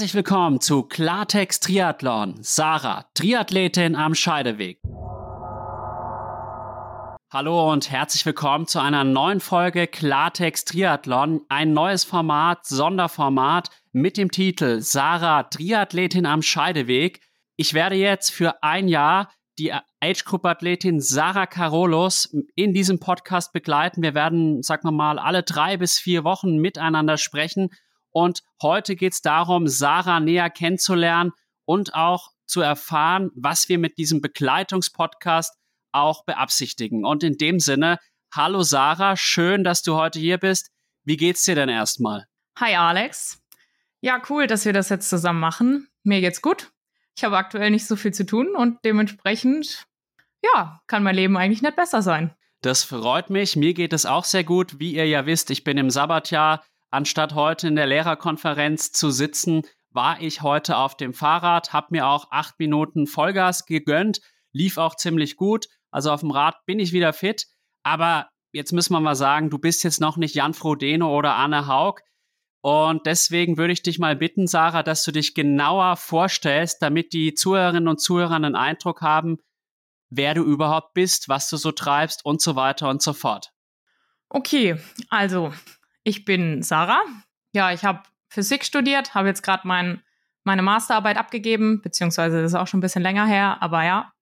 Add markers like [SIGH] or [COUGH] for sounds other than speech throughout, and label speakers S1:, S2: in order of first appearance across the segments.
S1: Herzlich willkommen zu Klartext Triathlon. Sarah, Triathletin am Scheideweg. Hallo und herzlich willkommen zu einer neuen Folge Klartext Triathlon. Ein neues Format, Sonderformat mit dem Titel Sarah, Triathletin am Scheideweg. Ich werde jetzt für ein Jahr die Age Group Athletin Sarah Carolus in diesem Podcast begleiten. Wir werden, sagen wir mal, alle drei bis vier Wochen miteinander sprechen und heute geht es darum, Sarah näher kennenzulernen und auch zu erfahren, was wir mit diesem Begleitungspodcast auch beabsichtigen. Und in dem Sinne, hallo Sarah, schön, dass du heute hier bist. Wie geht's dir denn erstmal?
S2: Hi Alex. Ja, cool, dass wir das jetzt zusammen machen. Mir geht's gut. Ich habe aktuell nicht so viel zu tun und dementsprechend, ja, kann mein Leben eigentlich nicht besser sein.
S1: Das freut mich. Mir geht es auch sehr gut. Wie ihr ja wisst, ich bin im Sabbatjahr Anstatt heute in der Lehrerkonferenz zu sitzen, war ich heute auf dem Fahrrad, habe mir auch acht Minuten Vollgas gegönnt, lief auch ziemlich gut. Also auf dem Rad bin ich wieder fit. Aber jetzt müssen wir mal sagen, du bist jetzt noch nicht Jan Frodeno oder Anne Haug. Und deswegen würde ich dich mal bitten, Sarah, dass du dich genauer vorstellst, damit die Zuhörerinnen und Zuhörer einen Eindruck haben, wer du überhaupt bist, was du so treibst und so weiter und so fort.
S2: Okay, also ich bin Sarah. Ja, ich habe Physik studiert, habe jetzt gerade mein, meine Masterarbeit abgegeben, beziehungsweise das ist auch schon ein bisschen länger her, aber ja,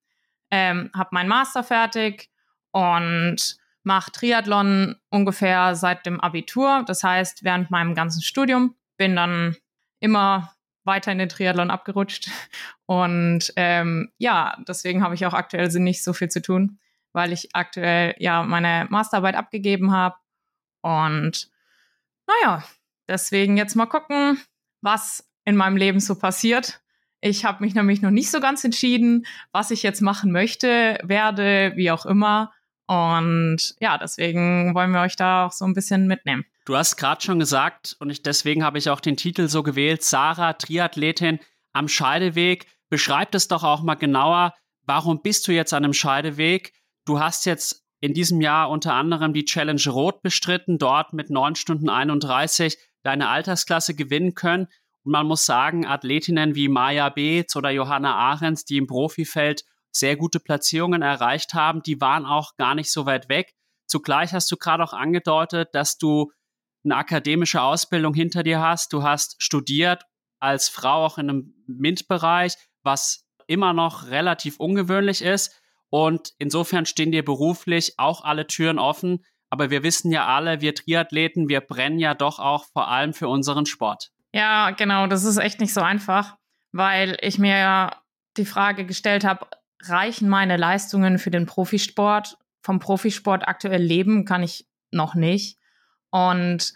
S2: ähm, habe meinen Master fertig und mache Triathlon ungefähr seit dem Abitur. Das heißt, während meinem ganzen Studium bin dann immer weiter in den Triathlon abgerutscht. [LAUGHS] Und ähm, ja, deswegen habe ich auch aktuell nicht so viel zu tun, weil ich aktuell ja meine Masterarbeit abgegeben habe und naja, deswegen jetzt mal gucken, was in meinem Leben so passiert. Ich habe mich nämlich noch nicht so ganz entschieden, was ich jetzt machen möchte, werde, wie auch immer. Und ja, deswegen wollen wir euch da auch so ein bisschen mitnehmen.
S1: Du hast gerade schon gesagt, und ich, deswegen habe ich auch den Titel so gewählt, Sarah, Triathletin am Scheideweg. Beschreib das doch auch mal genauer. Warum bist du jetzt an einem Scheideweg? Du hast jetzt in diesem Jahr unter anderem die Challenge Rot bestritten, dort mit 9 Stunden 31 deine Altersklasse gewinnen können. Und man muss sagen, Athletinnen wie Maya Beetz oder Johanna Ahrens, die im Profifeld sehr gute Platzierungen erreicht haben, die waren auch gar nicht so weit weg. Zugleich hast du gerade auch angedeutet, dass du eine akademische Ausbildung hinter dir hast. Du hast studiert als Frau auch in einem MINT-Bereich, was immer noch relativ ungewöhnlich ist. Und insofern stehen dir beruflich auch alle Türen offen. Aber wir wissen ja alle, wir Triathleten, wir brennen ja doch auch vor allem für unseren Sport.
S2: Ja, genau, das ist echt nicht so einfach, weil ich mir ja die Frage gestellt habe, reichen meine Leistungen für den Profisport? Vom Profisport aktuell leben kann ich noch nicht. Und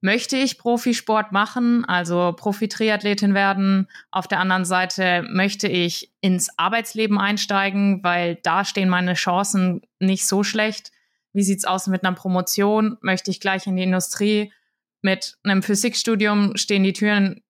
S2: möchte ich Profisport machen, also Profi-Triathletin werden. Auf der anderen Seite möchte ich ins Arbeitsleben einsteigen, weil da stehen meine Chancen nicht so schlecht. Wie sieht's aus mit einer Promotion? Möchte ich gleich in die Industrie? Mit einem Physikstudium stehen die Türen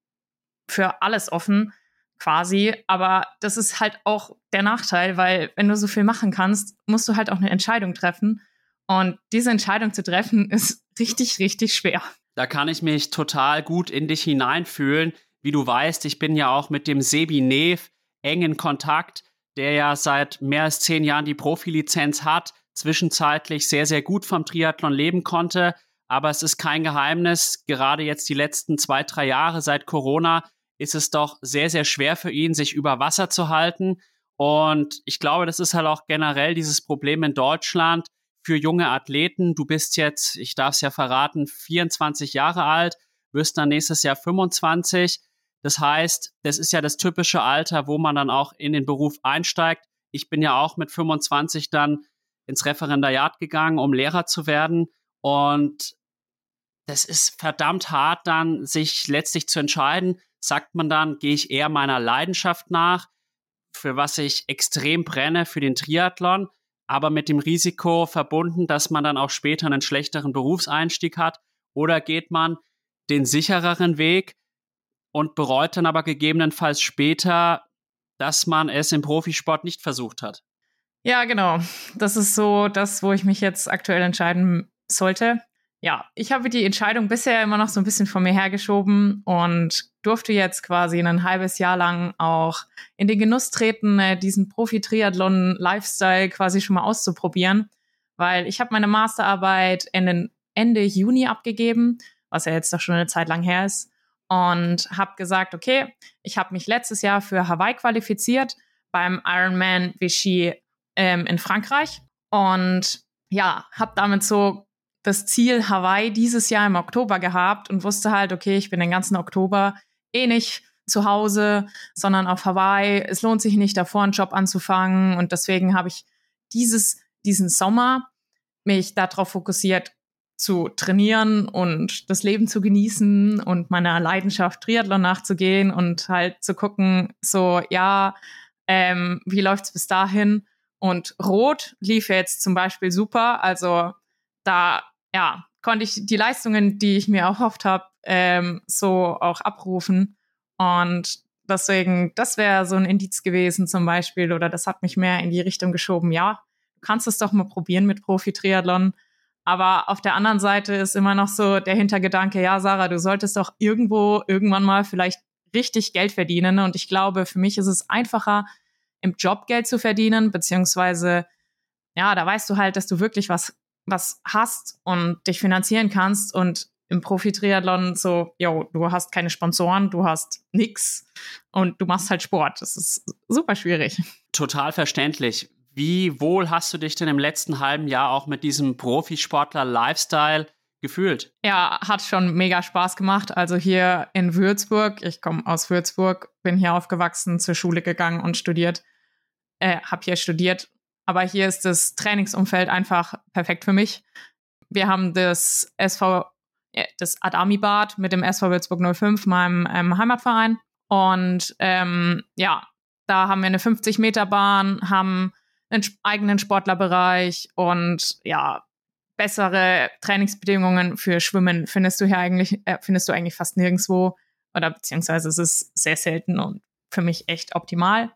S2: für alles offen, quasi. Aber das ist halt auch der Nachteil, weil wenn du so viel machen kannst, musst du halt auch eine Entscheidung treffen. Und diese Entscheidung zu treffen [LAUGHS] ist richtig, richtig schwer.
S1: Da kann ich mich total gut in dich hineinfühlen. Wie du weißt, ich bin ja auch mit dem Sebi Nev eng in Kontakt, der ja seit mehr als zehn Jahren die Profilizenz hat, zwischenzeitlich sehr, sehr gut vom Triathlon leben konnte. Aber es ist kein Geheimnis, gerade jetzt die letzten zwei, drei Jahre seit Corona ist es doch sehr, sehr schwer für ihn, sich über Wasser zu halten. Und ich glaube, das ist halt auch generell dieses Problem in Deutschland für junge Athleten. Du bist jetzt, ich darf es ja verraten, 24 Jahre alt, wirst dann nächstes Jahr 25. Das heißt, das ist ja das typische Alter, wo man dann auch in den Beruf einsteigt. Ich bin ja auch mit 25 dann ins Referendariat gegangen, um Lehrer zu werden. Und das ist verdammt hart, dann sich letztlich zu entscheiden. Sagt man dann, gehe ich eher meiner Leidenschaft nach, für was ich extrem brenne, für den Triathlon, aber mit dem Risiko verbunden, dass man dann auch später einen schlechteren Berufseinstieg hat? Oder geht man den sichereren Weg und bereut dann aber gegebenenfalls später, dass man es im Profisport nicht versucht hat?
S2: Ja, genau. Das ist so das, wo ich mich jetzt aktuell entscheiden sollte. Ja, ich habe die Entscheidung bisher immer noch so ein bisschen vor mir hergeschoben und durfte jetzt quasi ein halbes Jahr lang auch in den Genuss treten, äh, diesen Profi-Triathlon-Lifestyle quasi schon mal auszuprobieren, weil ich habe meine Masterarbeit Ende, Ende Juni abgegeben, was ja jetzt doch schon eine Zeit lang her ist und habe gesagt, okay, ich habe mich letztes Jahr für Hawaii qualifiziert beim Ironman Vichy ähm, in Frankreich und ja, habe damit so das Ziel Hawaii dieses Jahr im Oktober gehabt und wusste halt, okay, ich bin den ganzen Oktober eh nicht zu Hause, sondern auf Hawaii. Es lohnt sich nicht, davor einen Job anzufangen. Und deswegen habe ich dieses, diesen Sommer mich darauf fokussiert, zu trainieren und das Leben zu genießen und meiner Leidenschaft Triathlon nachzugehen und halt zu gucken, so, ja, ähm, wie läuft's bis dahin? Und Rot lief jetzt zum Beispiel super. Also da ja, konnte ich die Leistungen, die ich mir erhofft habe, ähm, so auch abrufen. Und deswegen, das wäre so ein Indiz gewesen zum Beispiel, oder das hat mich mehr in die Richtung geschoben, ja, du kannst es doch mal probieren mit Profi-Triathlon. Aber auf der anderen Seite ist immer noch so der Hintergedanke, ja, Sarah, du solltest doch irgendwo irgendwann mal vielleicht richtig Geld verdienen. Und ich glaube, für mich ist es einfacher, im Job Geld zu verdienen, beziehungsweise, ja, da weißt du halt, dass du wirklich was was hast und dich finanzieren kannst und im Profi-Triathlon so, yo, du hast keine Sponsoren, du hast nix und du machst halt Sport. Das ist super schwierig.
S1: Total verständlich. Wie wohl hast du dich denn im letzten halben Jahr auch mit diesem Profisportler-Lifestyle gefühlt?
S2: Ja, hat schon mega Spaß gemacht. Also hier in Würzburg, ich komme aus Würzburg, bin hier aufgewachsen, zur Schule gegangen und studiert, äh, habe hier studiert aber hier ist das Trainingsumfeld einfach perfekt für mich. Wir haben das SV, das Adami-Bad mit dem SV Würzburg 05, meinem ähm, Heimatverein. Und ähm, ja, da haben wir eine 50-Meter-Bahn, haben einen eigenen Sportlerbereich und ja, bessere Trainingsbedingungen für Schwimmen findest du hier eigentlich, äh, findest du eigentlich fast nirgendwo. Oder beziehungsweise es ist sehr selten und für mich echt optimal.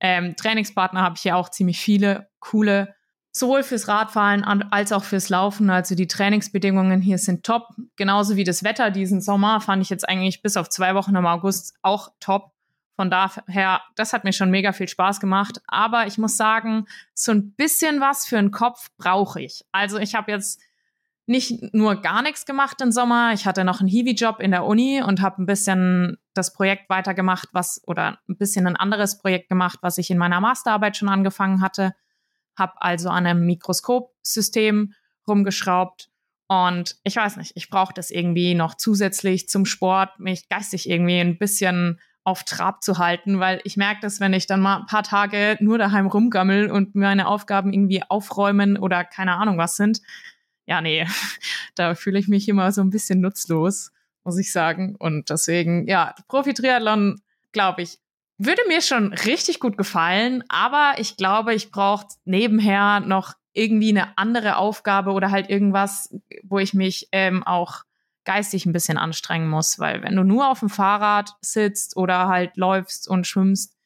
S2: Ähm, Trainingspartner habe ich hier auch ziemlich viele coole, sowohl fürs Radfahren als auch fürs Laufen. Also die Trainingsbedingungen hier sind top. Genauso wie das Wetter diesen Sommer fand ich jetzt eigentlich bis auf zwei Wochen im August auch top. Von daher, das hat mir schon mega viel Spaß gemacht. Aber ich muss sagen, so ein bisschen was für den Kopf brauche ich. Also ich habe jetzt nicht nur gar nichts gemacht im Sommer. Ich hatte noch einen Hiwi-Job in der Uni und habe ein bisschen das Projekt weitergemacht, was oder ein bisschen ein anderes Projekt gemacht, was ich in meiner Masterarbeit schon angefangen hatte. Habe also an einem Mikroskopsystem rumgeschraubt. Und ich weiß nicht, ich brauche das irgendwie noch zusätzlich zum Sport, mich geistig irgendwie ein bisschen auf Trab zu halten, weil ich merke dass wenn ich dann mal ein paar Tage nur daheim rumgammel und meine Aufgaben irgendwie aufräumen oder keine Ahnung was sind, ja, nee, [LAUGHS] da fühle ich mich immer so ein bisschen nutzlos, muss ich sagen. Und deswegen, ja, Profi-Triathlon, glaube ich, würde mir schon richtig gut gefallen, aber ich glaube, ich brauche nebenher noch irgendwie eine andere Aufgabe oder halt irgendwas, wo ich mich ähm, auch geistig ein bisschen anstrengen muss, weil wenn du nur auf dem Fahrrad sitzt oder halt läufst und schwimmst,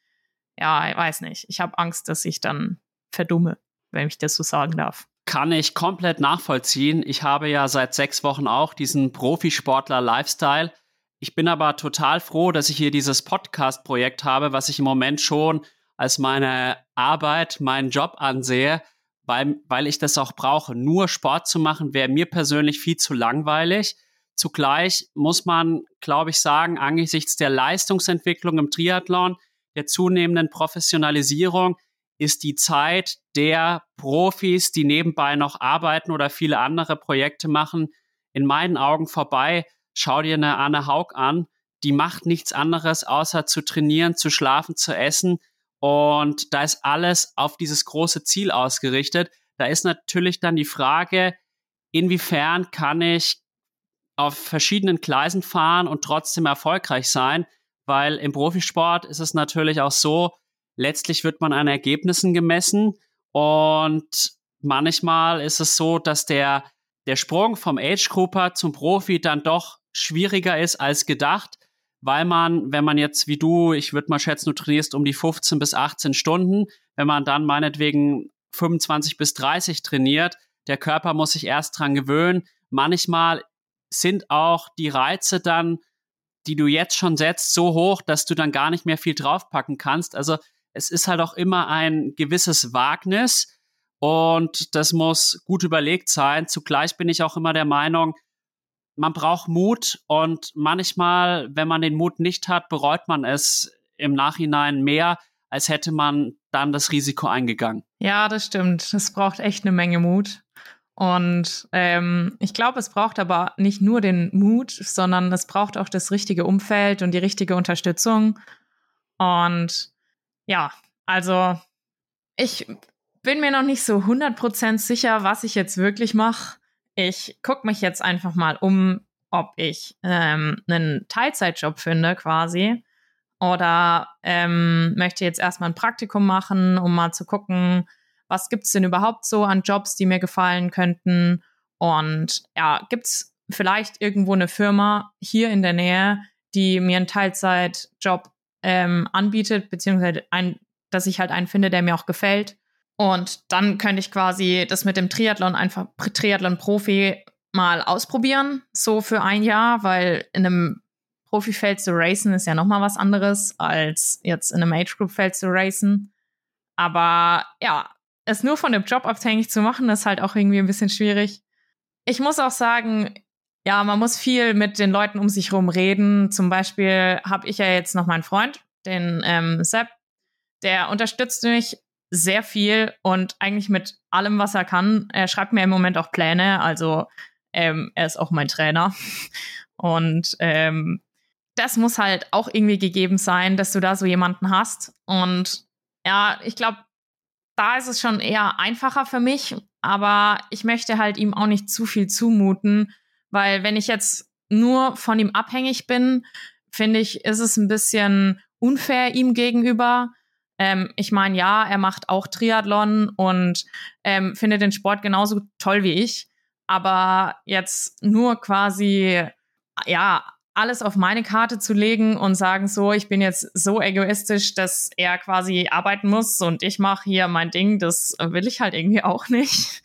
S2: ja, ich weiß nicht, ich habe Angst, dass ich dann verdumme, wenn ich das so sagen darf.
S1: Kann ich komplett nachvollziehen. Ich habe ja seit sechs Wochen auch diesen Profisportler-Lifestyle. Ich bin aber total froh, dass ich hier dieses Podcast-Projekt habe, was ich im Moment schon als meine Arbeit, meinen Job ansehe, weil, weil ich das auch brauche. Nur Sport zu machen wäre mir persönlich viel zu langweilig. Zugleich muss man, glaube ich, sagen, angesichts der Leistungsentwicklung im Triathlon, der zunehmenden Professionalisierung, ist die Zeit der Profis, die nebenbei noch arbeiten oder viele andere Projekte machen, in meinen Augen vorbei. Schau dir eine Anne Haug an, die macht nichts anderes, außer zu trainieren, zu schlafen, zu essen. Und da ist alles auf dieses große Ziel ausgerichtet. Da ist natürlich dann die Frage, inwiefern kann ich auf verschiedenen Gleisen fahren und trotzdem erfolgreich sein? Weil im Profisport ist es natürlich auch so, letztlich wird man an Ergebnissen gemessen und manchmal ist es so, dass der, der Sprung vom Age-Grouper zum Profi dann doch schwieriger ist als gedacht, weil man, wenn man jetzt wie du, ich würde mal schätzen, du trainierst um die 15 bis 18 Stunden, wenn man dann meinetwegen 25 bis 30 trainiert, der Körper muss sich erst dran gewöhnen, manchmal sind auch die Reize dann, die du jetzt schon setzt, so hoch, dass du dann gar nicht mehr viel draufpacken kannst. Also es ist halt auch immer ein gewisses Wagnis und das muss gut überlegt sein. Zugleich bin ich auch immer der Meinung, man braucht Mut und manchmal, wenn man den Mut nicht hat, bereut man es im Nachhinein mehr, als hätte man dann das Risiko eingegangen.
S2: Ja, das stimmt. Es braucht echt eine Menge Mut. Und ähm, ich glaube, es braucht aber nicht nur den Mut, sondern es braucht auch das richtige Umfeld und die richtige Unterstützung. Und ja, also ich bin mir noch nicht so 100% sicher, was ich jetzt wirklich mache. Ich gucke mich jetzt einfach mal um, ob ich ähm, einen Teilzeitjob finde quasi. Oder ähm, möchte jetzt erstmal ein Praktikum machen, um mal zu gucken, was gibt es denn überhaupt so an Jobs, die mir gefallen könnten? Und ja, gibt es vielleicht irgendwo eine Firma hier in der Nähe, die mir einen Teilzeitjob ähm, anbietet, beziehungsweise ein, dass ich halt einen finde, der mir auch gefällt. Und dann könnte ich quasi das mit dem Triathlon einfach Triathlon-Profi mal ausprobieren, so für ein Jahr, weil in einem Profifeld zu racen ist ja nochmal was anderes, als jetzt in einem Age-Group-Feld zu racen. Aber ja, es nur von dem Job abhängig zu machen, ist halt auch irgendwie ein bisschen schwierig. Ich muss auch sagen, ja, man muss viel mit den Leuten um sich herum reden. Zum Beispiel habe ich ja jetzt noch meinen Freund, den ähm, Sepp, der unterstützt mich sehr viel und eigentlich mit allem, was er kann. Er schreibt mir im Moment auch Pläne, also ähm, er ist auch mein Trainer. [LAUGHS] Und ähm, das muss halt auch irgendwie gegeben sein, dass du da so jemanden hast. Und ja, ich glaube, da ist es schon eher einfacher für mich, aber ich möchte halt ihm auch nicht zu viel zumuten, weil wenn ich jetzt nur von ihm abhängig bin, finde ich, ist es ein bisschen unfair ihm gegenüber. Ähm, ich meine, ja, er macht auch Triathlon und ähm, findet den Sport genauso toll wie ich, aber jetzt nur quasi, ja, alles auf meine Karte zu legen und sagen so, ich bin jetzt so egoistisch, dass er quasi arbeiten muss und ich mache hier mein Ding, das will ich halt irgendwie auch nicht.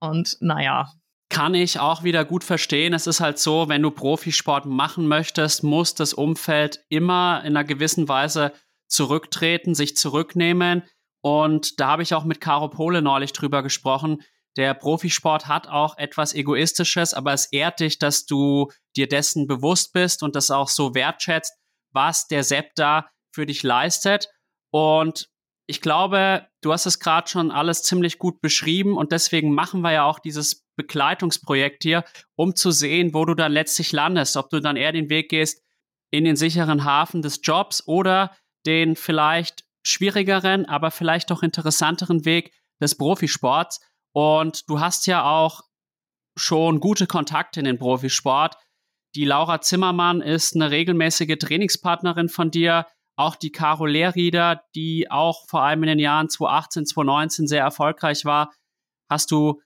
S2: Und naja.
S1: Kann ich auch wieder gut verstehen. Es ist halt so, wenn du Profisport machen möchtest, muss das Umfeld immer in einer gewissen Weise zurücktreten, sich zurücknehmen. Und da habe ich auch mit Caro Pole neulich drüber gesprochen der Profisport hat auch etwas Egoistisches, aber es ehrt dich, dass du dir dessen bewusst bist und das auch so wertschätzt, was der Sepp da für dich leistet. Und ich glaube, du hast es gerade schon alles ziemlich gut beschrieben und deswegen machen wir ja auch dieses Begleitungsprojekt hier, um zu sehen, wo du dann letztlich landest, ob du dann eher den Weg gehst in den sicheren Hafen des Jobs oder den vielleicht schwierigeren, aber vielleicht auch interessanteren Weg des Profisports. Und du hast ja auch schon gute Kontakte in den Profisport. Die Laura Zimmermann ist eine regelmäßige Trainingspartnerin von dir. Auch die Caro Lehrrieder, die auch vor allem in den Jahren 2018, 2019 sehr erfolgreich war, hast du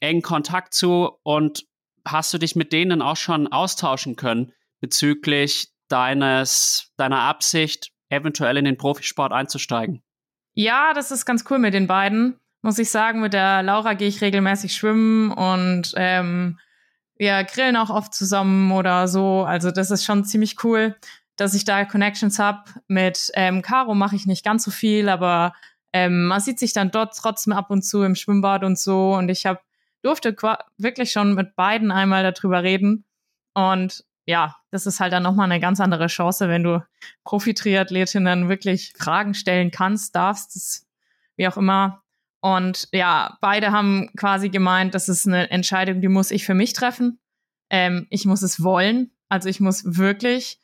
S1: engen Kontakt zu und hast du dich mit denen auch schon austauschen können bezüglich deines, deiner Absicht, eventuell in den Profisport einzusteigen?
S2: Ja, das ist ganz cool mit den beiden muss ich sagen. Mit der Laura gehe ich regelmäßig schwimmen und ähm, wir grillen auch oft zusammen oder so. Also das ist schon ziemlich cool, dass ich da Connections habe. Mit ähm, Caro mache ich nicht ganz so viel, aber ähm, man sieht sich dann dort trotzdem ab und zu im Schwimmbad und so. Und ich habe durfte wirklich schon mit beiden einmal darüber reden. Und ja, das ist halt dann nochmal eine ganz andere Chance, wenn du Profi-Triathletinnen wirklich Fragen stellen kannst, darfst, das, wie auch immer. Und ja, beide haben quasi gemeint, das ist eine Entscheidung, die muss ich für mich treffen. Ähm, ich muss es wollen. Also ich muss wirklich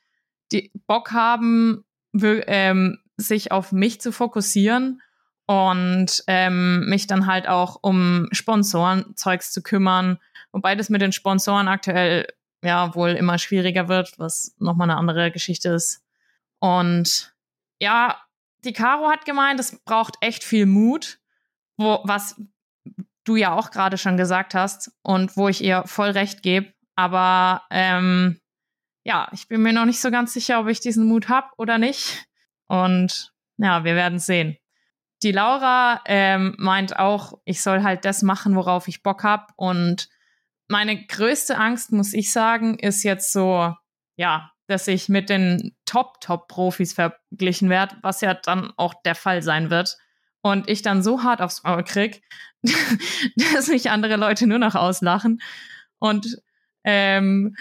S2: die Bock haben, ähm, sich auf mich zu fokussieren und ähm, mich dann halt auch um Sponsorenzeugs zu kümmern. Wobei das mit den Sponsoren aktuell ja wohl immer schwieriger wird, was nochmal eine andere Geschichte ist. Und ja, die Caro hat gemeint, es braucht echt viel Mut wo, was du ja auch gerade schon gesagt hast und wo ich ihr voll recht gebe. Aber ähm, ja, ich bin mir noch nicht so ganz sicher, ob ich diesen Mut habe oder nicht. Und ja, wir werden sehen. Die Laura ähm, meint auch, ich soll halt das machen, worauf ich Bock habe. Und meine größte Angst, muss ich sagen, ist jetzt so, ja, dass ich mit den Top-Top-Profis verglichen werde, was ja dann auch der Fall sein wird. Und ich dann so hart aufs Maul krieg, [LAUGHS] dass mich andere Leute nur noch auslachen. Und ähm,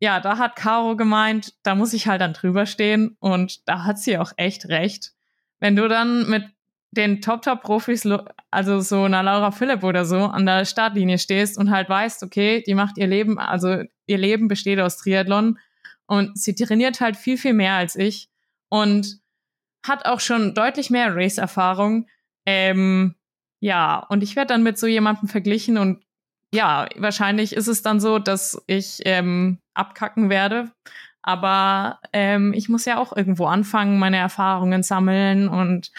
S2: ja, da hat Caro gemeint, da muss ich halt dann drüber stehen. Und da hat sie auch echt recht. Wenn du dann mit den Top-Top-Profis, also so einer Laura Philipp oder so, an der Startlinie stehst und halt weißt, okay, die macht ihr Leben, also ihr Leben besteht aus Triathlon und sie trainiert halt viel, viel mehr als ich und hat auch schon deutlich mehr Race-Erfahrung. Ähm, ja, und ich werde dann mit so jemandem verglichen und ja, wahrscheinlich ist es dann so, dass ich ähm, abkacken werde. Aber ähm, ich muss ja auch irgendwo anfangen, meine Erfahrungen sammeln und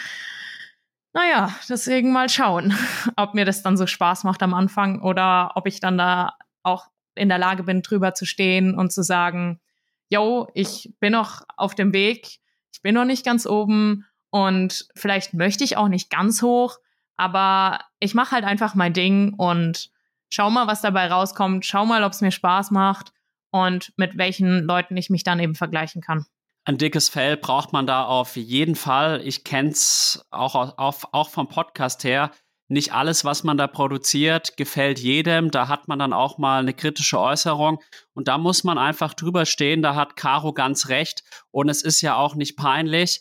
S2: naja, deswegen mal schauen, [LAUGHS] ob mir das dann so Spaß macht am Anfang oder ob ich dann da auch in der Lage bin, drüber zu stehen und zu sagen, yo, ich bin noch auf dem Weg, ich bin noch nicht ganz oben und vielleicht möchte ich auch nicht ganz hoch, aber ich mache halt einfach mein Ding und schau mal, was dabei rauskommt, schau mal, ob es mir Spaß macht und mit welchen Leuten ich mich dann eben vergleichen kann.
S1: Ein dickes Fell braucht man da auf jeden Fall. Ich kenne es auch, auch, auch vom Podcast her. Nicht alles, was man da produziert, gefällt jedem. Da hat man dann auch mal eine kritische Äußerung. Und da muss man einfach drüber stehen. Da hat Caro ganz recht. Und es ist ja auch nicht peinlich.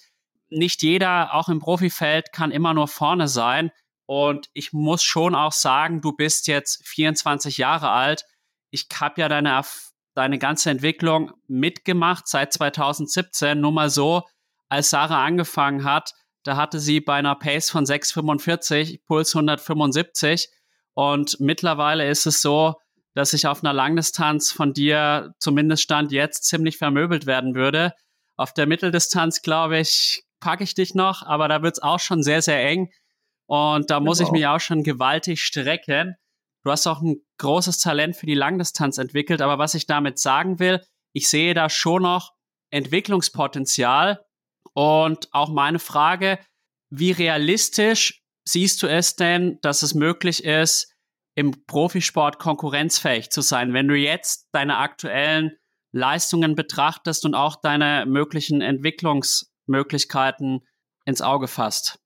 S1: Nicht jeder, auch im Profifeld, kann immer nur vorne sein. Und ich muss schon auch sagen, du bist jetzt 24 Jahre alt. Ich habe ja deine Erfahrung deine ganze Entwicklung mitgemacht seit 2017. Nur mal so, als Sarah angefangen hat, da hatte sie bei einer Pace von 6,45, Puls 175. Und mittlerweile ist es so, dass ich auf einer Langdistanz von dir zumindest Stand jetzt ziemlich vermöbelt werden würde. Auf der Mitteldistanz, glaube ich, packe ich dich noch, aber da wird es auch schon sehr, sehr eng. Und da muss ich mich auch schon gewaltig strecken. Du hast auch ein großes Talent für die Langdistanz entwickelt, aber was ich damit sagen will, ich sehe da schon noch Entwicklungspotenzial und auch meine Frage, wie realistisch siehst du es denn, dass es möglich ist, im Profisport konkurrenzfähig zu sein, wenn du jetzt deine aktuellen Leistungen betrachtest und auch deine möglichen Entwicklungsmöglichkeiten ins Auge fasst?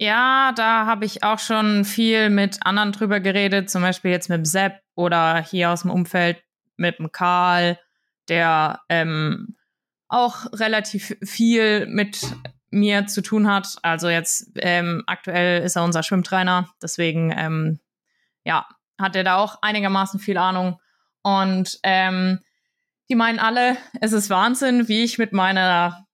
S2: Ja, da habe ich auch schon viel mit anderen drüber geredet, zum Beispiel jetzt mit dem Sepp oder hier aus dem Umfeld mit dem Karl, der ähm, auch relativ viel mit mir zu tun hat. Also jetzt ähm, aktuell ist er unser Schwimmtrainer, deswegen ähm, ja, hat er da auch einigermaßen viel Ahnung. Und ähm, die meinen alle, es ist Wahnsinn, wie ich mit meiner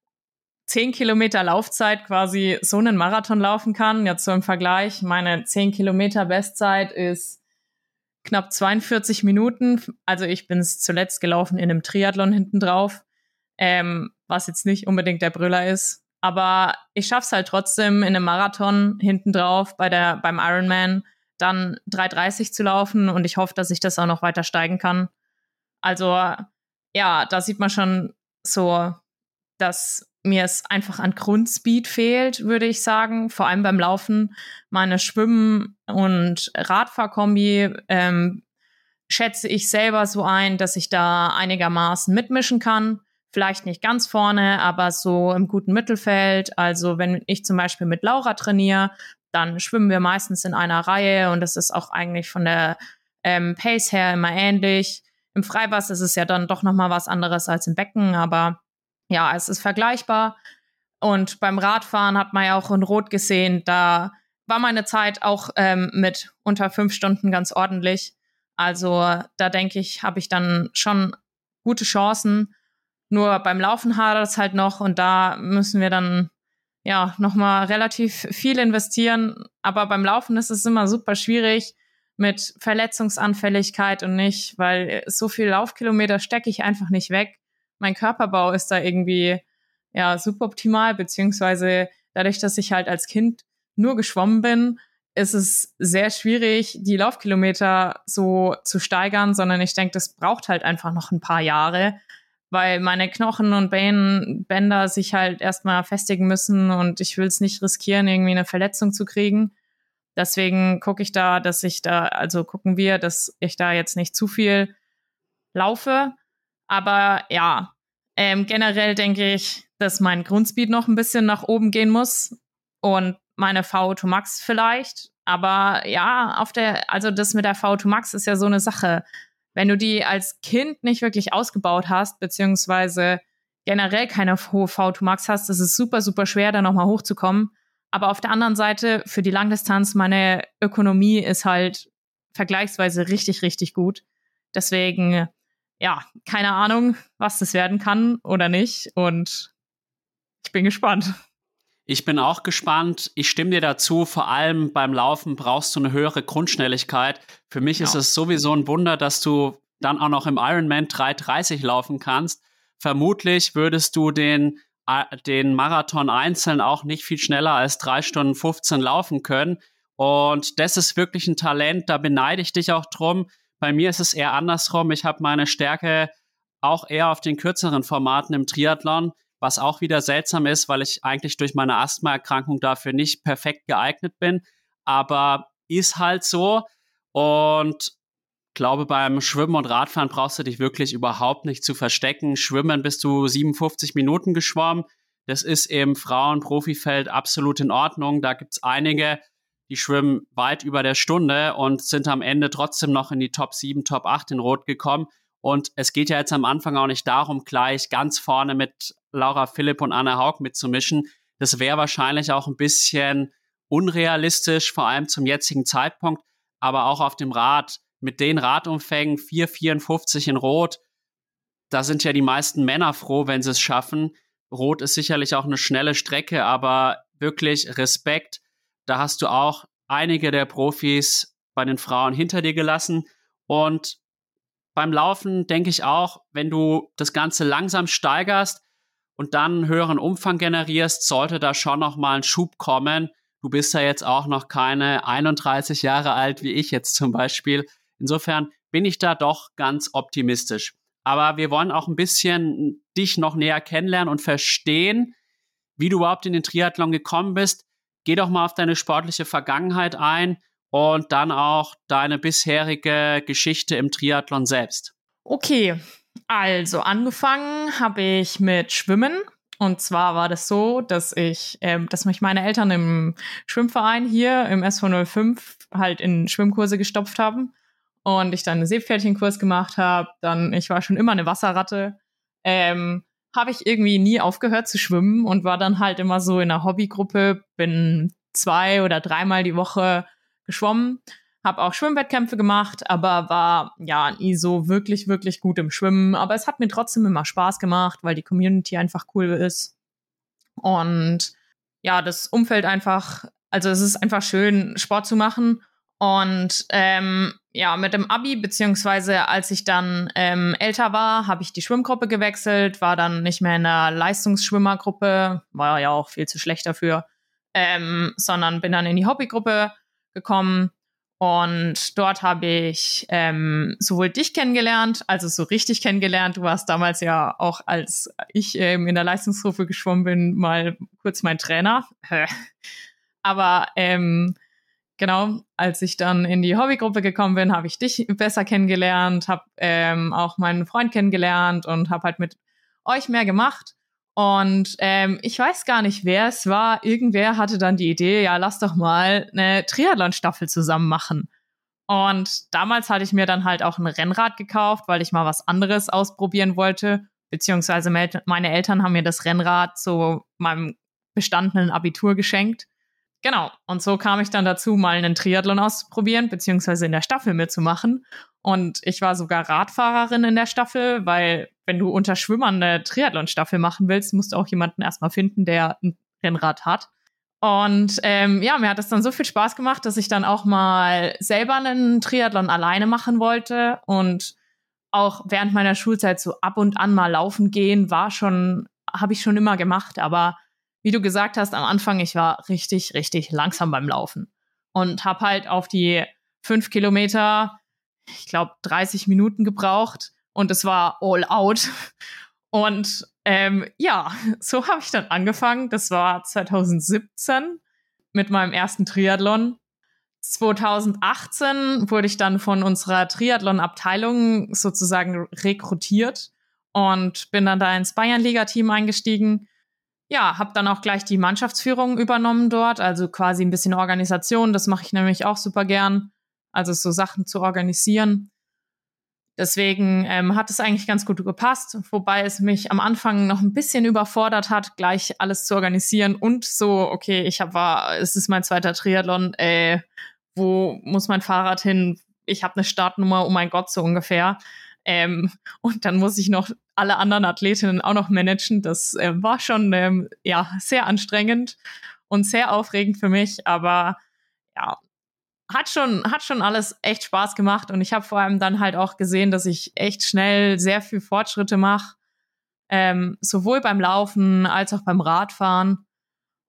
S2: 10 Kilometer Laufzeit quasi so einen Marathon laufen kann. Jetzt so im Vergleich, meine 10 Kilometer Bestzeit ist knapp 42 Minuten. Also ich bin es zuletzt gelaufen in einem Triathlon hinten drauf, ähm, was jetzt nicht unbedingt der Brüller ist. Aber ich schaff's halt trotzdem in einem Marathon hinten drauf bei der, beim Ironman dann 3,30 zu laufen und ich hoffe, dass ich das auch noch weiter steigen kann. Also ja, da sieht man schon so, dass mir es einfach an Grundspeed fehlt, würde ich sagen. Vor allem beim Laufen. Meine Schwimmen- und Radfahrkombi ähm, schätze ich selber so ein, dass ich da einigermaßen mitmischen kann. Vielleicht nicht ganz vorne, aber so im guten Mittelfeld. Also wenn ich zum Beispiel mit Laura trainiere, dann schwimmen wir meistens in einer Reihe und das ist auch eigentlich von der ähm, Pace her immer ähnlich. Im Freiwasser ist es ja dann doch noch mal was anderes als im Becken, aber ja, es ist vergleichbar. Und beim Radfahren hat man ja auch in Rot gesehen, da war meine Zeit auch ähm, mit unter fünf Stunden ganz ordentlich. Also da denke ich, habe ich dann schon gute Chancen. Nur beim Laufen hadert es halt noch und da müssen wir dann ja nochmal relativ viel investieren. Aber beim Laufen ist es immer super schwierig mit Verletzungsanfälligkeit und nicht, weil so viel Laufkilometer stecke ich einfach nicht weg mein Körperbau ist da irgendwie ja suboptimal, beziehungsweise dadurch, dass ich halt als Kind nur geschwommen bin, ist es sehr schwierig, die Laufkilometer so zu steigern, sondern ich denke, das braucht halt einfach noch ein paar Jahre, weil meine Knochen und Bänder sich halt erstmal festigen müssen und ich will es nicht riskieren, irgendwie eine Verletzung zu kriegen. Deswegen gucke ich da, dass ich da, also gucken wir, dass ich da jetzt nicht zu viel laufe. Aber ja, ähm, generell denke ich, dass mein Grundspeed noch ein bisschen nach oben gehen muss und meine VO2 Max vielleicht. Aber ja, auf der, also das mit der VO2 Max ist ja so eine Sache. Wenn du die als Kind nicht wirklich ausgebaut hast, beziehungsweise generell keine hohe V2 Max hast, ist es super, super schwer, da nochmal hochzukommen. Aber auf der anderen Seite, für die Langdistanz, meine Ökonomie ist halt vergleichsweise richtig, richtig gut. Deswegen, ja, keine Ahnung, was das werden kann oder nicht. Und ich bin gespannt.
S1: Ich bin auch gespannt. Ich stimme dir dazu. Vor allem beim Laufen brauchst du eine höhere Grundschnelligkeit. Für mich ja. ist es sowieso ein Wunder, dass du dann auch noch im Ironman 330 laufen kannst. Vermutlich würdest du den, äh, den Marathon einzeln auch nicht viel schneller als drei Stunden 15 laufen können. Und das ist wirklich ein Talent. Da beneide ich dich auch drum. Bei mir ist es eher andersrum. Ich habe meine Stärke auch eher auf den kürzeren Formaten im Triathlon was auch wieder seltsam ist, weil ich eigentlich durch meine Asthmaerkrankung dafür nicht perfekt geeignet bin. Aber ist halt so. Und glaube, beim Schwimmen und Radfahren brauchst du dich wirklich überhaupt nicht zu verstecken. Schwimmen bist du 57 Minuten geschwommen. Das ist im Frauen-Profifeld absolut in Ordnung. Da gibt es einige, die schwimmen weit über der Stunde und sind am Ende trotzdem noch in die Top 7, Top 8 in Rot gekommen. Und es geht ja jetzt am Anfang auch nicht darum, gleich ganz vorne mit Laura Philipp und Anna Haug mitzumischen. Das wäre wahrscheinlich auch ein bisschen unrealistisch, vor allem zum jetzigen Zeitpunkt. Aber auch auf dem Rad mit den Radumfängen 4,54 in Rot, da sind ja die meisten Männer froh, wenn sie es schaffen. Rot ist sicherlich auch eine schnelle Strecke, aber wirklich Respekt. Da hast du auch einige der Profis bei den Frauen hinter dir gelassen. Und beim Laufen denke ich auch, wenn du das Ganze langsam steigerst, und dann einen höheren Umfang generierst, sollte da schon noch mal ein Schub kommen. Du bist ja jetzt auch noch keine 31 Jahre alt wie ich jetzt zum Beispiel. Insofern bin ich da doch ganz optimistisch. Aber wir wollen auch ein bisschen dich noch näher kennenlernen und verstehen, wie du überhaupt in den Triathlon gekommen bist. Geh doch mal auf deine sportliche Vergangenheit ein und dann auch deine bisherige Geschichte im Triathlon selbst.
S2: Okay, also angefangen habe ich mit Schwimmen. Und zwar war das so, dass ich, ähm, dass mich meine Eltern im Schwimmverein hier im SV05 halt in Schwimmkurse gestopft haben. Und ich dann einen Seepferdchenkurs gemacht habe. Dann, ich war schon immer eine Wasserratte. Ähm, habe ich irgendwie nie aufgehört zu schwimmen und war dann halt immer so in einer Hobbygruppe, bin zwei oder dreimal die Woche geschwommen habe auch Schwimmwettkämpfe gemacht, aber war ja nie so wirklich, wirklich gut im Schwimmen. Aber es hat mir trotzdem immer Spaß gemacht, weil die Community einfach cool ist. Und ja, das Umfeld einfach, also es ist einfach schön, Sport zu machen. Und ähm, ja, mit dem Abi, beziehungsweise als ich dann ähm, älter war, habe ich die Schwimmgruppe gewechselt, war dann nicht mehr in der Leistungsschwimmergruppe, war ja auch viel zu schlecht dafür, ähm, sondern bin dann in die Hobbygruppe gekommen und dort habe ich ähm, sowohl dich kennengelernt, also so richtig kennengelernt. Du warst damals ja auch, als ich ähm, in der Leistungsgruppe geschwommen bin, mal kurz mein Trainer. [LAUGHS] Aber ähm, genau, als ich dann in die Hobbygruppe gekommen bin, habe ich dich besser kennengelernt, habe ähm, auch meinen Freund kennengelernt und habe halt mit euch mehr gemacht. Und ähm, ich weiß gar nicht, wer es war. Irgendwer hatte dann die Idee, ja, lass doch mal eine Triathlon-Staffel zusammen machen. Und damals hatte ich mir dann halt auch ein Rennrad gekauft, weil ich mal was anderes ausprobieren wollte. Beziehungsweise meine Eltern haben mir das Rennrad zu meinem bestandenen Abitur geschenkt. Genau. Und so kam ich dann dazu, mal einen Triathlon auszuprobieren, beziehungsweise in der Staffel mitzumachen. Und ich war sogar Radfahrerin in der Staffel, weil wenn du unter Schwimmern eine Triathlon-Staffel machen willst, musst du auch jemanden erstmal finden, der ein Rennrad hat. Und ähm, ja, mir hat es dann so viel Spaß gemacht, dass ich dann auch mal selber einen Triathlon alleine machen wollte. Und auch während meiner Schulzeit so ab und an mal laufen gehen, war schon, habe ich schon immer gemacht. Aber wie du gesagt hast, am Anfang, ich war richtig, richtig langsam beim Laufen. Und habe halt auf die fünf Kilometer ich glaube, 30 Minuten gebraucht und es war all out. Und ähm, ja, [LAUGHS] so habe ich dann angefangen. Das war 2017 mit meinem ersten Triathlon. 2018 wurde ich dann von unserer Triathlon-Abteilung sozusagen rekrutiert und bin dann da ins Bayernliga-Team eingestiegen. Ja, habe dann auch gleich die Mannschaftsführung übernommen dort, also quasi ein bisschen Organisation. Das mache ich nämlich auch super gern, also so Sachen zu organisieren. Deswegen ähm, hat es eigentlich ganz gut gepasst, wobei es mich am Anfang noch ein bisschen überfordert hat, gleich alles zu organisieren und so, okay, ich habe war, es ist mein zweiter Triathlon, äh, wo muss mein Fahrrad hin? Ich habe eine Startnummer, oh mein Gott, so ungefähr. Ähm, und dann muss ich noch alle anderen Athletinnen auch noch managen. Das äh, war schon ähm, ja sehr anstrengend und sehr aufregend für mich, aber ja, hat schon, hat schon alles echt Spaß gemacht und ich habe vor allem dann halt auch gesehen, dass ich echt schnell sehr viel Fortschritte mache, ähm, sowohl beim Laufen als auch beim Radfahren.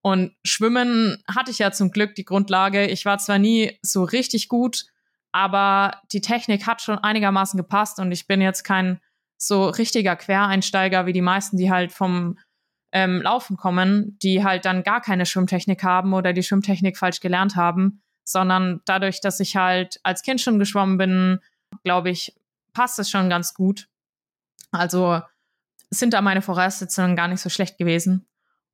S2: Und Schwimmen hatte ich ja zum Glück die Grundlage. Ich war zwar nie so richtig gut, aber die Technik hat schon einigermaßen gepasst und ich bin jetzt kein so richtiger Quereinsteiger wie die meisten, die halt vom ähm, Laufen kommen, die halt dann gar keine Schwimmtechnik haben oder die Schwimmtechnik falsch gelernt haben, sondern dadurch, dass ich halt als Kind schon geschwommen bin, glaube ich, passt es schon ganz gut. Also sind da meine Voraussetzungen gar nicht so schlecht gewesen.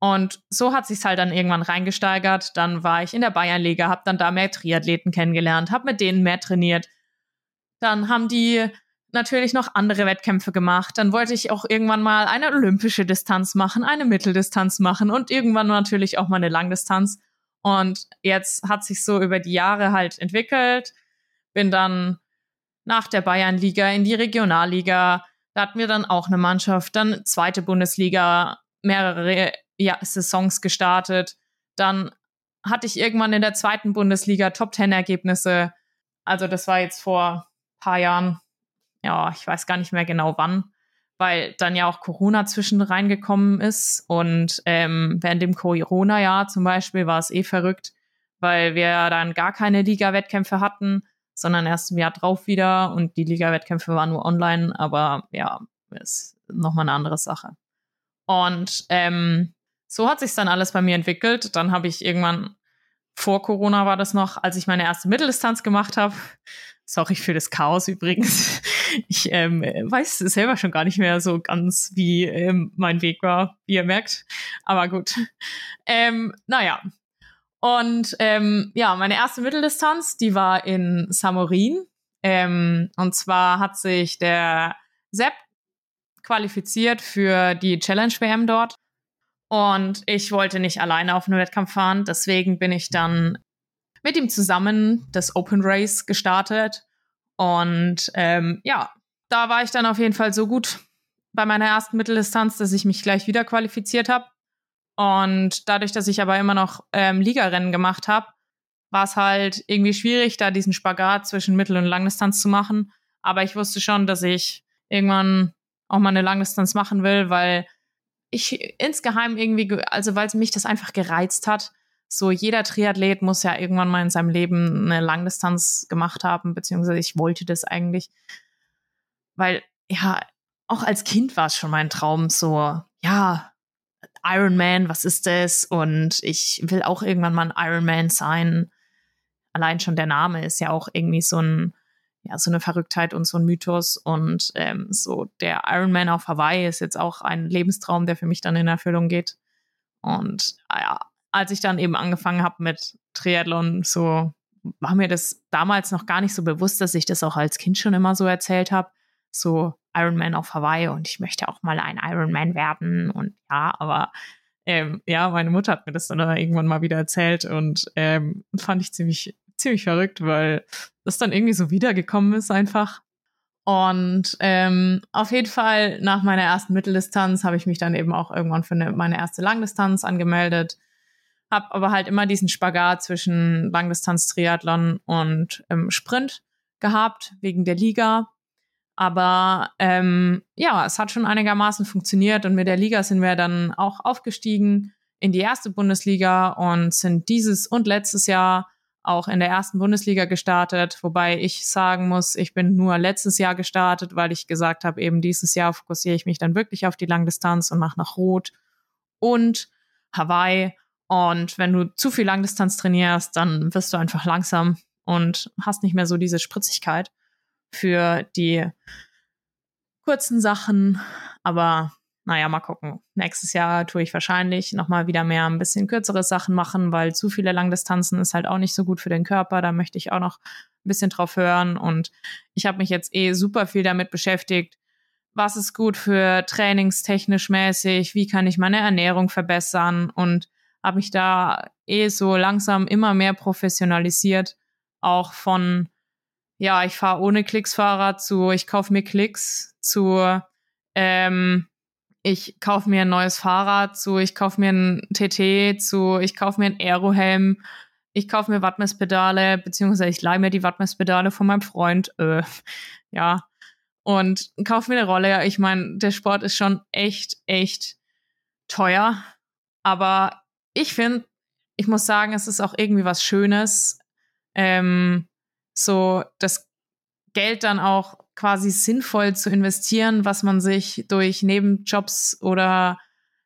S2: Und so hat sich's halt dann irgendwann reingesteigert. Dann war ich in der Bayernliga, habe dann da mehr Triathleten kennengelernt, habe mit denen mehr trainiert. Dann haben die natürlich noch andere Wettkämpfe gemacht. Dann wollte ich auch irgendwann mal eine olympische Distanz machen, eine Mitteldistanz machen und irgendwann natürlich auch mal eine Langdistanz. Und jetzt hat sich so über die Jahre halt entwickelt. Bin dann nach der Bayernliga in die Regionalliga. Da hatten wir dann auch eine Mannschaft, dann zweite Bundesliga, mehrere ja, Saisons gestartet. Dann hatte ich irgendwann in der zweiten Bundesliga Top Ten Ergebnisse. Also das war jetzt vor paar Jahren. Ja, ich weiß gar nicht mehr genau wann weil dann ja auch Corona zwischen reingekommen ist. Und ähm, während dem Corona-Jahr zum Beispiel war es eh verrückt, weil wir dann gar keine Liga-Wettkämpfe hatten, sondern erst im Jahr drauf wieder und die Liga-Wettkämpfe waren nur online, aber ja, ist nochmal eine andere Sache. Und ähm, so hat sich dann alles bei mir entwickelt. Dann habe ich irgendwann vor Corona war das noch, als ich meine erste Mitteldistanz gemacht habe. Sorry für das Chaos übrigens. [LAUGHS] Ich ähm, weiß selber schon gar nicht mehr so ganz, wie ähm, mein Weg war, wie ihr merkt. Aber gut. Ähm, naja. Und ähm, ja, meine erste Mitteldistanz, die war in Samorin. Ähm, und zwar hat sich der Sepp qualifiziert für die Challenge WM dort. Und ich wollte nicht alleine auf einen Wettkampf fahren. Deswegen bin ich dann mit ihm zusammen das Open Race gestartet. Und ähm, ja, da war ich dann auf jeden Fall so gut bei meiner ersten Mitteldistanz, dass ich mich gleich wieder qualifiziert habe. Und dadurch, dass ich aber immer noch ähm, Ligarennen gemacht habe, war es halt irgendwie schwierig, da diesen Spagat zwischen Mittel- und Langdistanz zu machen. Aber ich wusste schon, dass ich irgendwann auch mal eine Langdistanz machen will, weil ich insgeheim irgendwie, also weil mich das einfach gereizt hat, so jeder Triathlet muss ja irgendwann mal in seinem Leben eine Langdistanz gemacht haben, beziehungsweise ich wollte das eigentlich, weil ja, auch als Kind war es schon mein Traum, so, ja, Iron Man, was ist das? Und ich will auch irgendwann mal ein Iron Man sein. Allein schon der Name ist ja auch irgendwie so ein, ja, so eine Verrücktheit und so ein Mythos. Und ähm, so der Iron Man auf Hawaii ist jetzt auch ein Lebenstraum, der für mich dann in Erfüllung geht. Und ah ja, als ich dann eben angefangen habe mit Triathlon, so war mir das damals noch gar nicht so bewusst, dass ich das auch als Kind schon immer so erzählt habe. So Ironman auf Hawaii und ich möchte auch mal ein Ironman werden und ja, aber ähm, ja, meine Mutter hat mir das dann irgendwann mal wieder erzählt und ähm, fand ich ziemlich, ziemlich verrückt, weil das dann irgendwie so wiedergekommen ist einfach. Und ähm, auf jeden Fall nach meiner ersten Mitteldistanz habe ich mich dann eben auch irgendwann für eine, meine erste Langdistanz angemeldet habe aber halt immer diesen Spagat zwischen Langdistanz-Triathlon und ähm, Sprint gehabt, wegen der Liga. Aber ähm, ja, es hat schon einigermaßen funktioniert und mit der Liga sind wir dann auch aufgestiegen in die erste Bundesliga und sind dieses und letztes Jahr auch in der ersten Bundesliga gestartet, wobei ich sagen muss, ich bin nur letztes Jahr gestartet, weil ich gesagt habe, eben dieses Jahr fokussiere ich mich dann wirklich auf die Langdistanz und mache nach Rot und Hawaii und wenn du zu viel Langdistanz trainierst, dann wirst du einfach langsam. und hast nicht mehr so diese Spritzigkeit für die kurzen Sachen. Aber naja, mal gucken. Nächstes Jahr tue ich wahrscheinlich nochmal wieder mehr ein bisschen kürzere Sachen machen, weil zu viele Langdistanzen ist halt auch nicht so gut für den Körper. Da möchte ich auch noch ein bisschen drauf hören. Und ich habe mich jetzt eh super viel damit beschäftigt. Was ist gut für trainingstechnisch mäßig? Wie kann ich meine Ernährung verbessern? Und habe mich da eh so langsam immer mehr professionalisiert. Auch von, ja, ich fahre ohne Klicks Fahrrad zu, ich kaufe mir Klicks zu, ähm, ich kaufe mir ein neues Fahrrad, zu ich kaufe mir ein TT, zu ich kaufe mir ein Aerohelm, ich kaufe mir Wattmesspedale, beziehungsweise ich leihe mir die Wattmesspedale von meinem Freund, äh, [LAUGHS] ja, und kaufe mir eine Rolle. Ich meine, der Sport ist schon echt, echt teuer, aber ich finde, ich muss sagen, es ist auch irgendwie was Schönes, ähm, so das Geld dann auch quasi sinnvoll zu investieren, was man sich durch Nebenjobs oder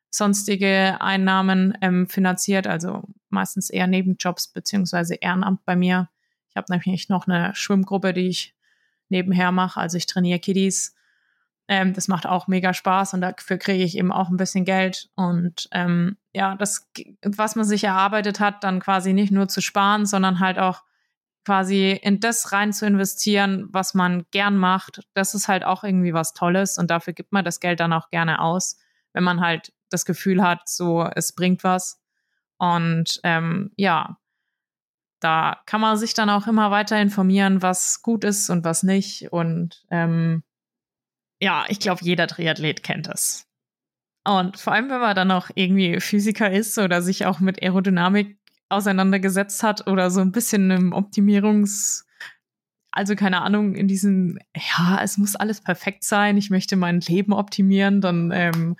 S2: sonstige Einnahmen ähm, finanziert, also meistens eher Nebenjobs beziehungsweise Ehrenamt bei mir. Ich habe nämlich noch eine Schwimmgruppe, die ich nebenher mache, also ich trainiere Kiddies. Ähm, das macht auch mega Spaß und dafür kriege ich eben auch ein bisschen Geld. Und ähm, ja, das, was man sich erarbeitet hat, dann quasi nicht nur zu sparen, sondern halt auch quasi in das rein zu investieren, was man gern macht, das ist halt auch irgendwie was Tolles und dafür gibt man das Geld dann auch gerne aus, wenn man halt das Gefühl hat, so es bringt was. Und ähm, ja, da kann man sich dann auch immer weiter informieren, was gut ist und was nicht. Und ähm, ja, ich glaube, jeder Triathlet kennt das. Und vor allem, wenn man dann auch irgendwie Physiker ist oder sich auch mit Aerodynamik auseinandergesetzt hat oder so ein bisschen im Optimierungs, also keine Ahnung, in diesem, ja, es muss alles perfekt sein, ich möchte mein Leben optimieren, dann ähm,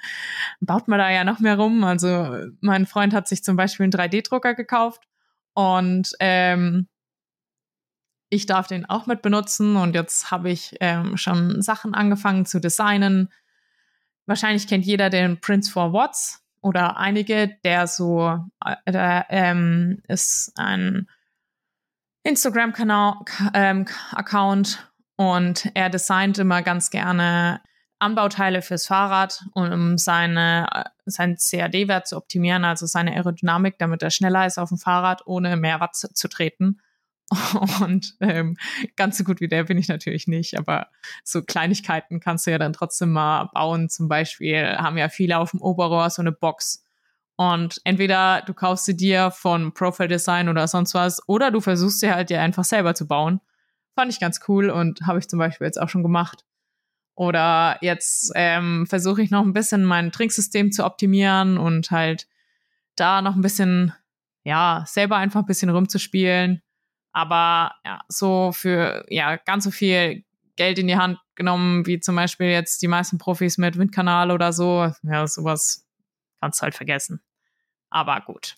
S2: baut man da ja noch mehr rum. Also mein Freund hat sich zum Beispiel einen 3D-Drucker gekauft und ähm, ich darf den auch mit benutzen und jetzt habe ich ähm, schon Sachen angefangen zu designen. Wahrscheinlich kennt jeder den Prince for Watts oder einige, der so, äh, der, ähm, ist ein Instagram-Account ähm, und er designt immer ganz gerne Anbauteile fürs Fahrrad, um seine, äh, seinen CAD-Wert zu optimieren, also seine Aerodynamik, damit er schneller ist auf dem Fahrrad, ohne mehr Watt zu, zu treten. [LAUGHS] Und ähm, ganz so gut wie der bin ich natürlich nicht, aber so Kleinigkeiten kannst du ja dann trotzdem mal bauen. Zum Beispiel haben ja viele auf dem Oberrohr so eine Box. Und entweder du kaufst sie dir von Profile Design oder sonst was, oder du versuchst sie halt dir einfach selber zu bauen. Fand ich ganz cool und habe ich zum Beispiel jetzt auch schon gemacht. Oder jetzt ähm, versuche ich noch ein bisschen mein Trinksystem zu optimieren und halt da noch ein bisschen, ja, selber einfach ein bisschen rumzuspielen aber ja, so für ja ganz so viel Geld in die Hand genommen, wie zum Beispiel jetzt die meisten Profis mit Windkanal oder so, ja, sowas kannst du halt vergessen. Aber gut.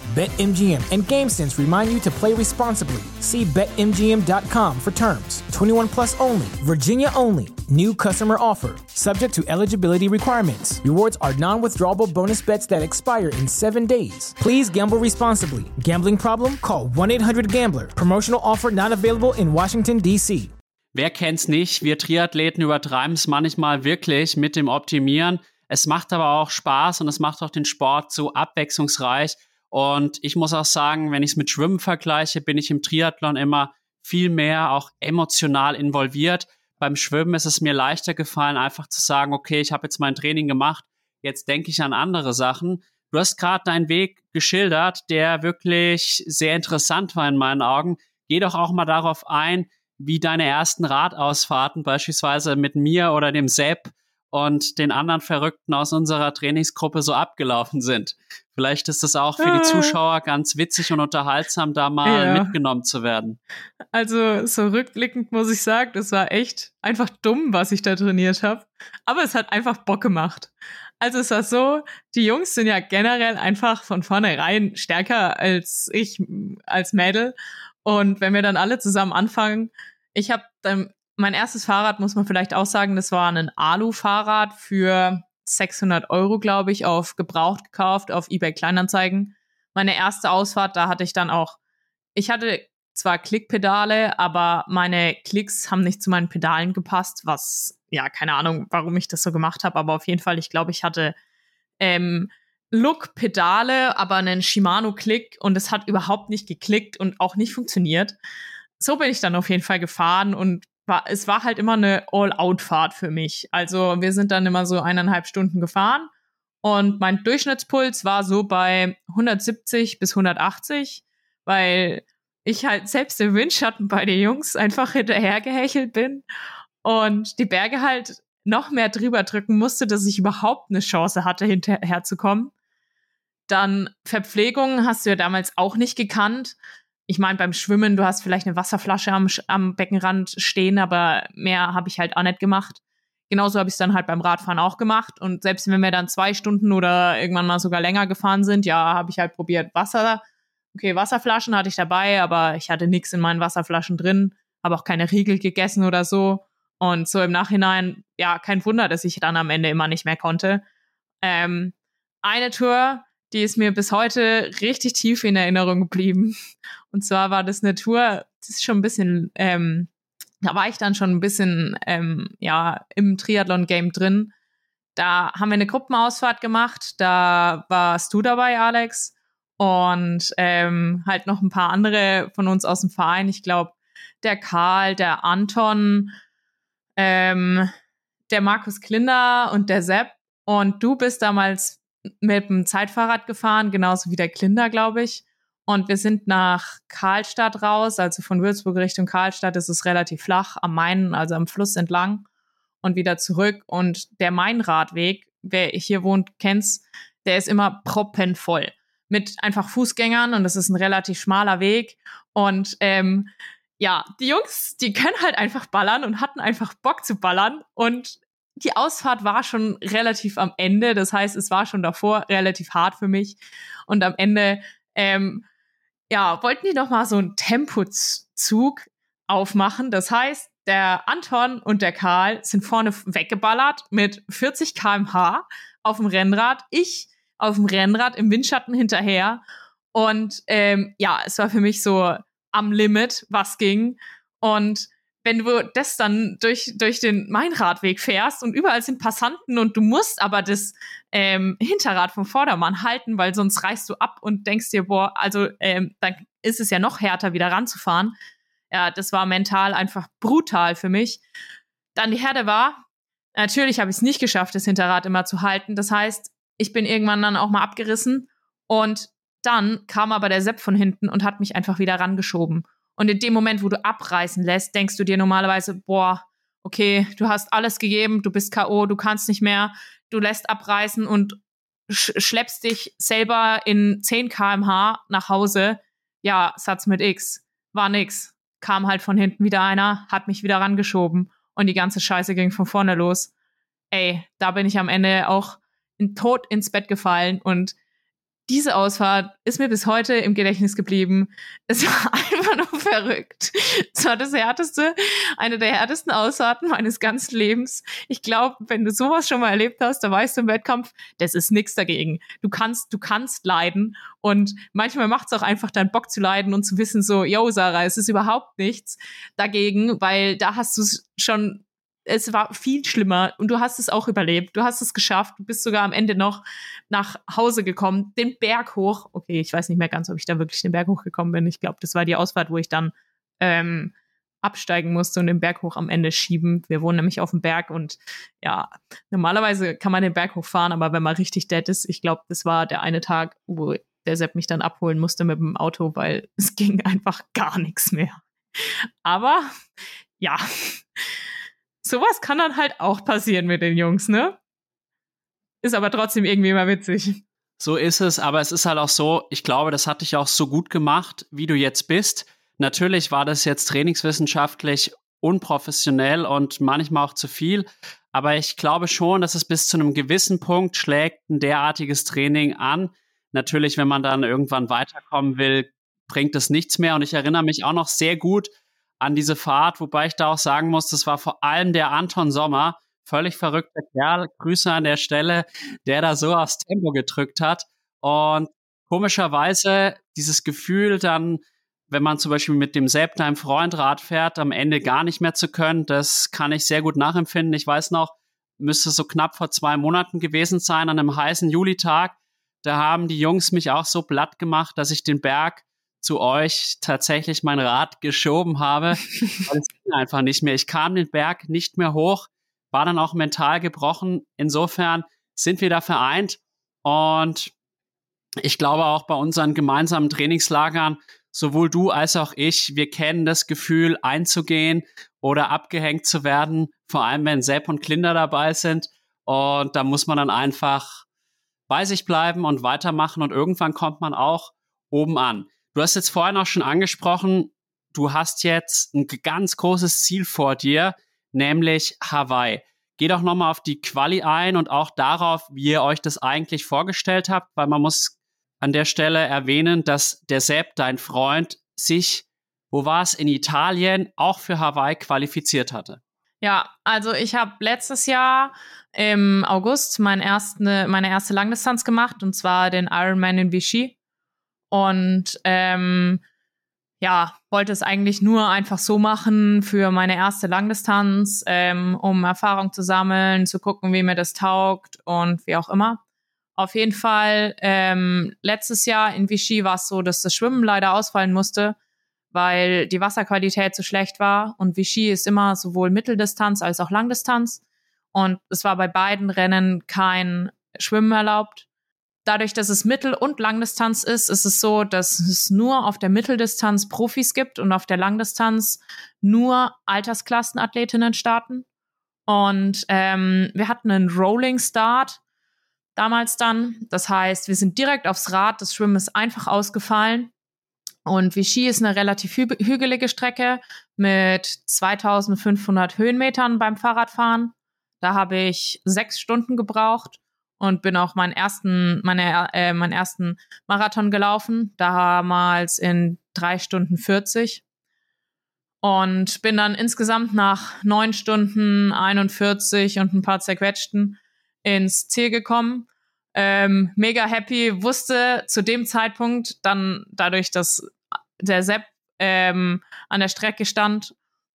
S3: BetMGM and GameSense remind you to play responsibly. See BetMGM.com for terms. 21 plus only, Virginia only. New customer offer, subject to eligibility requirements. Rewards are non withdrawable bonus bets that expire in seven days. Please gamble responsibly. Gambling problem? Call 1 800 Gambler. Promotional offer not available in Washington, D.C.
S1: Wer kennt's nicht? Wir Triathleten übertreiben es manchmal wirklich mit dem Optimieren. Es macht aber auch Spaß und es macht auch den Sport so abwechslungsreich. Und ich muss auch sagen, wenn ich es mit Schwimmen vergleiche, bin ich im Triathlon immer viel mehr auch emotional involviert. Beim Schwimmen ist es mir leichter gefallen, einfach zu sagen, okay, ich habe jetzt mein Training gemacht, jetzt denke ich an andere Sachen. Du hast gerade deinen Weg geschildert, der wirklich sehr interessant war in meinen Augen. Geh doch auch mal darauf ein, wie deine ersten Radausfahrten beispielsweise mit mir oder dem Sepp und den anderen Verrückten aus unserer Trainingsgruppe so abgelaufen sind. Vielleicht ist es auch für die Zuschauer ganz witzig und unterhaltsam, da mal ja. mitgenommen zu werden.
S2: Also so rückblickend muss ich sagen, das war echt einfach dumm, was ich da trainiert habe. Aber es hat einfach Bock gemacht. Also es war so, die Jungs sind ja generell einfach von vornherein stärker als ich als Mädel. Und wenn wir dann alle zusammen anfangen, ich habe dann mein erstes Fahrrad, muss man vielleicht auch sagen, das war ein Alu-Fahrrad für 600 Euro, glaube ich, auf gebraucht gekauft, auf eBay Kleinanzeigen. Meine erste Ausfahrt, da hatte ich dann auch, ich hatte zwar Klickpedale, aber meine Klicks haben nicht zu meinen Pedalen gepasst, was, ja, keine Ahnung, warum ich das so gemacht habe, aber auf jeden Fall, ich glaube, ich hatte ähm, Look-Pedale, aber einen Shimano-Klick und es hat überhaupt nicht geklickt und auch nicht funktioniert. So bin ich dann auf jeden Fall gefahren und war, es war halt immer eine All-Out-Fahrt für mich. Also wir sind dann immer so eineinhalb Stunden gefahren und mein Durchschnittspuls war so bei 170 bis 180, weil ich halt selbst im Windschatten bei den Jungs einfach hinterhergehechelt bin und die Berge halt noch mehr drüber drücken musste, dass ich überhaupt eine Chance hatte, hinterherzukommen. Dann Verpflegung hast du ja damals auch nicht gekannt ich meine, beim Schwimmen, du hast vielleicht eine Wasserflasche am, am Beckenrand stehen, aber mehr habe ich halt auch nicht gemacht. Genauso habe ich es dann halt beim Radfahren auch gemacht. Und selbst wenn wir dann zwei Stunden oder irgendwann mal sogar länger gefahren sind, ja, habe ich halt probiert, Wasser. Okay, Wasserflaschen hatte ich dabei, aber ich hatte nichts in meinen Wasserflaschen drin, habe auch keine Riegel gegessen oder so. Und so im Nachhinein, ja, kein Wunder, dass ich dann am Ende immer nicht mehr konnte. Ähm, eine Tour, die ist mir bis heute richtig tief in Erinnerung geblieben. Und zwar war das eine Tour, das ist schon ein bisschen, ähm, da war ich dann schon ein bisschen, ähm, ja, im Triathlon-Game drin. Da haben wir eine Gruppenausfahrt gemacht, da warst du dabei, Alex, und ähm, halt noch ein paar andere von uns aus dem Verein. Ich glaube, der Karl, der Anton, ähm, der Markus Klinder und der Sepp. Und du bist damals mit dem Zeitfahrrad gefahren, genauso wie der Klinder, glaube ich. Und wir sind nach Karlstadt raus, also von Würzburg Richtung Karlstadt ist es relativ flach am Main, also am Fluss entlang und wieder zurück. Und der Mainradweg, wer hier wohnt, kennt's, der ist immer proppenvoll mit einfach Fußgängern und das ist ein relativ schmaler Weg. Und ähm, ja, die Jungs, die können halt einfach ballern und hatten einfach Bock zu ballern. Und die Ausfahrt war schon relativ am Ende. Das heißt, es war schon davor relativ hart für mich. Und am Ende, ähm, ja, wollten die noch mal so einen Tempozug aufmachen. Das heißt, der Anton und der Karl sind vorne weggeballert mit 40 kmh auf dem Rennrad. Ich auf dem Rennrad im Windschatten hinterher. Und ähm, ja, es war für mich so am Limit, was ging. Und wenn du das dann durch, durch den Mainradweg fährst und überall sind Passanten und du musst aber das ähm, Hinterrad vom Vordermann halten, weil sonst reißt du ab und denkst dir, boah, also ähm, dann ist es ja noch härter, wieder ranzufahren. Ja, das war mental einfach brutal für mich. Dann die Herde war, natürlich habe ich es nicht geschafft, das Hinterrad immer zu halten. Das heißt, ich bin irgendwann dann auch mal abgerissen und dann kam aber der Sepp von hinten und hat mich einfach wieder rangeschoben. Und in dem Moment, wo du abreißen lässt, denkst du dir normalerweise, boah, okay, du hast alles gegeben, du bist K.O., du kannst nicht mehr, du lässt abreißen und sch schleppst dich selber in 10 kmh nach Hause. Ja, Satz mit X. War nix. Kam halt von hinten wieder einer, hat mich wieder rangeschoben und die ganze Scheiße ging von vorne los. Ey, da bin ich am Ende auch in tot ins Bett gefallen und diese Ausfahrt ist mir bis heute im Gedächtnis geblieben. Es war [LAUGHS] einfach nur verrückt. Es war das härteste, eine der härtesten Ausfahrten meines ganzen Lebens. Ich glaube, wenn du sowas schon mal erlebt hast, da weißt du im Wettkampf, das ist nichts dagegen. Du kannst, du kannst leiden und manchmal macht es auch einfach deinen Bock zu leiden und zu wissen so, yo Sarah, es ist überhaupt nichts dagegen, weil da hast du schon es war viel schlimmer und du hast es auch überlebt. Du hast es geschafft. Du bist sogar am Ende noch nach Hause gekommen, den Berg hoch. Okay, ich weiß nicht mehr ganz, ob ich da wirklich den Berg hochgekommen bin. Ich glaube, das war die Ausfahrt, wo ich dann ähm, absteigen musste und den Berg hoch am Ende schieben. Wir wohnen nämlich auf dem Berg und ja, normalerweise kann man den Berg hochfahren, aber wenn man richtig dead ist, ich glaube, das war der eine Tag, wo der Sepp mich dann abholen musste mit dem Auto, weil [LAUGHS] es ging einfach gar nichts mehr. Aber ja, sowas kann dann halt auch passieren mit den Jungs, ne? Ist aber trotzdem irgendwie immer witzig.
S1: So ist es, aber es ist halt auch so, ich glaube, das hat dich auch so gut gemacht, wie du jetzt bist. Natürlich war das jetzt trainingswissenschaftlich unprofessionell und manchmal auch zu viel, aber ich glaube schon, dass es bis zu einem gewissen Punkt schlägt ein derartiges Training an. Natürlich, wenn man dann irgendwann weiterkommen will, bringt es nichts mehr. Und ich erinnere mich auch noch sehr gut an diese Fahrt, wobei ich da auch sagen muss, das war vor allem der Anton Sommer, völlig verrückter Kerl, Grüße an der Stelle, der da so aufs Tempo gedrückt hat. Und komischerweise dieses Gefühl dann, wenn man zum Beispiel mit dem Sepp, deinem Freund, Rad fährt, am Ende gar nicht mehr zu können, das kann ich sehr gut nachempfinden. Ich weiß noch, müsste so knapp vor zwei Monaten gewesen sein, an einem heißen Julitag. Da haben die Jungs mich auch so platt gemacht, dass ich den Berg zu euch tatsächlich mein Rad geschoben habe. [LAUGHS] weil es ging einfach nicht mehr. Ich kam den Berg nicht mehr hoch war dann auch mental gebrochen. Insofern sind wir da vereint und ich glaube auch bei unseren gemeinsamen Trainingslagern, sowohl du als auch ich, wir kennen das Gefühl, einzugehen oder abgehängt zu werden, vor allem wenn Sepp und Klinder dabei sind. Und da muss man dann einfach bei sich bleiben und weitermachen und irgendwann kommt man auch oben an. Du hast jetzt vorhin auch schon angesprochen, du hast jetzt ein ganz großes Ziel vor dir, nämlich Hawaii. Geht auch nochmal auf die Quali ein und auch darauf, wie ihr euch das eigentlich vorgestellt habt, weil man muss an der Stelle erwähnen, dass der Sepp, dein Freund, sich, wo war es, in Italien auch für Hawaii qualifiziert hatte.
S2: Ja, also ich habe letztes Jahr im August mein erste, meine erste Langdistanz gemacht und zwar den Ironman in Vichy. Und ähm, ja, wollte es eigentlich nur einfach so machen für meine erste Langdistanz, ähm, um Erfahrung zu sammeln, zu gucken, wie mir das taugt und wie auch immer. Auf jeden Fall, ähm, letztes Jahr in Vichy war es so, dass das Schwimmen leider ausfallen musste, weil die Wasserqualität zu schlecht war. Und Vichy ist immer sowohl Mitteldistanz als auch Langdistanz. Und es war bei beiden Rennen kein Schwimmen erlaubt dadurch, dass es Mittel- und Langdistanz ist, ist es so, dass es nur auf der Mitteldistanz Profis gibt und auf der Langdistanz nur Altersklassenathletinnen starten. Und ähm, wir hatten einen Rolling Start damals dann. Das heißt, wir sind direkt aufs Rad. Das Schwimmen ist einfach ausgefallen. Und Vichy ist eine relativ hü hügelige Strecke mit 2500 Höhenmetern beim Fahrradfahren. Da habe ich sechs Stunden gebraucht und bin auch meinen ersten, meine, äh, meinen ersten Marathon gelaufen, damals in drei Stunden 40. Und bin dann insgesamt nach neun Stunden 41 und ein paar zerquetschten ins Ziel gekommen. Ähm, mega happy, wusste zu dem Zeitpunkt dann dadurch, dass der Sepp ähm, an der Strecke stand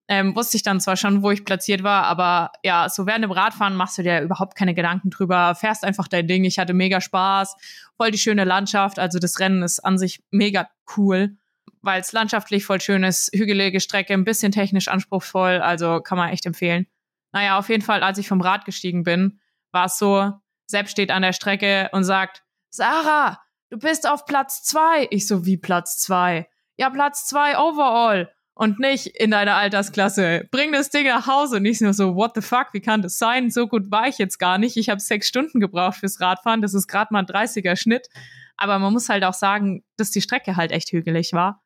S2: ähm, wusste ich dann zwar schon, wo ich platziert war, aber ja, so während dem Radfahren machst du dir überhaupt keine Gedanken drüber, fährst einfach dein Ding. Ich hatte mega Spaß, voll die schöne Landschaft. Also das Rennen ist an sich mega cool, weil es landschaftlich voll schön ist, hügelige Strecke, ein bisschen technisch anspruchsvoll, also kann man echt empfehlen. Naja, auf jeden Fall, als ich vom Rad gestiegen bin, war es so, Sepp steht an der Strecke und sagt, Sarah, du bist auf Platz zwei. Ich so, wie Platz zwei? Ja, Platz zwei overall und nicht in deiner Altersklasse. Bring das Ding nach Hause und nicht nur so, what the fuck, wie kann das sein? So gut war ich jetzt gar nicht. Ich habe sechs Stunden gebraucht fürs Radfahren. Das ist gerade mal ein 30er Schnitt. Aber man muss halt auch sagen, dass die Strecke halt echt hügelig war.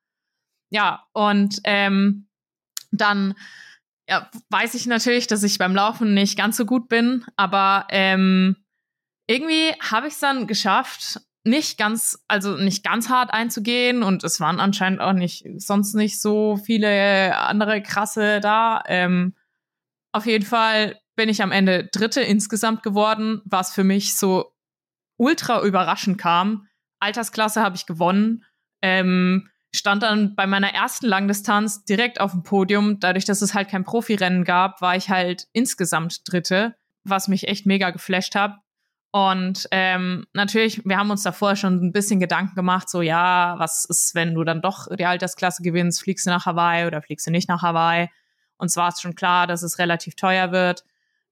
S2: Ja, und ähm, dann ja, weiß ich natürlich, dass ich beim Laufen nicht ganz so gut bin, aber ähm, irgendwie habe ich es dann geschafft, nicht ganz, also nicht ganz hart einzugehen und es waren anscheinend auch nicht sonst nicht so viele andere krasse da. Ähm, auf jeden Fall bin ich am Ende Dritte insgesamt geworden, was für mich so ultra überraschend kam. Altersklasse habe ich gewonnen. Ähm, stand dann bei meiner ersten Langdistanz direkt auf dem Podium. Dadurch, dass es halt kein Profirennen gab, war ich halt insgesamt Dritte, was mich echt mega geflasht hat. Und ähm, natürlich, wir haben uns davor schon ein bisschen Gedanken gemacht, so ja, was ist, wenn du dann doch die Altersklasse gewinnst, fliegst du nach Hawaii oder fliegst du nicht nach Hawaii? Und zwar ist schon klar, dass es relativ teuer wird.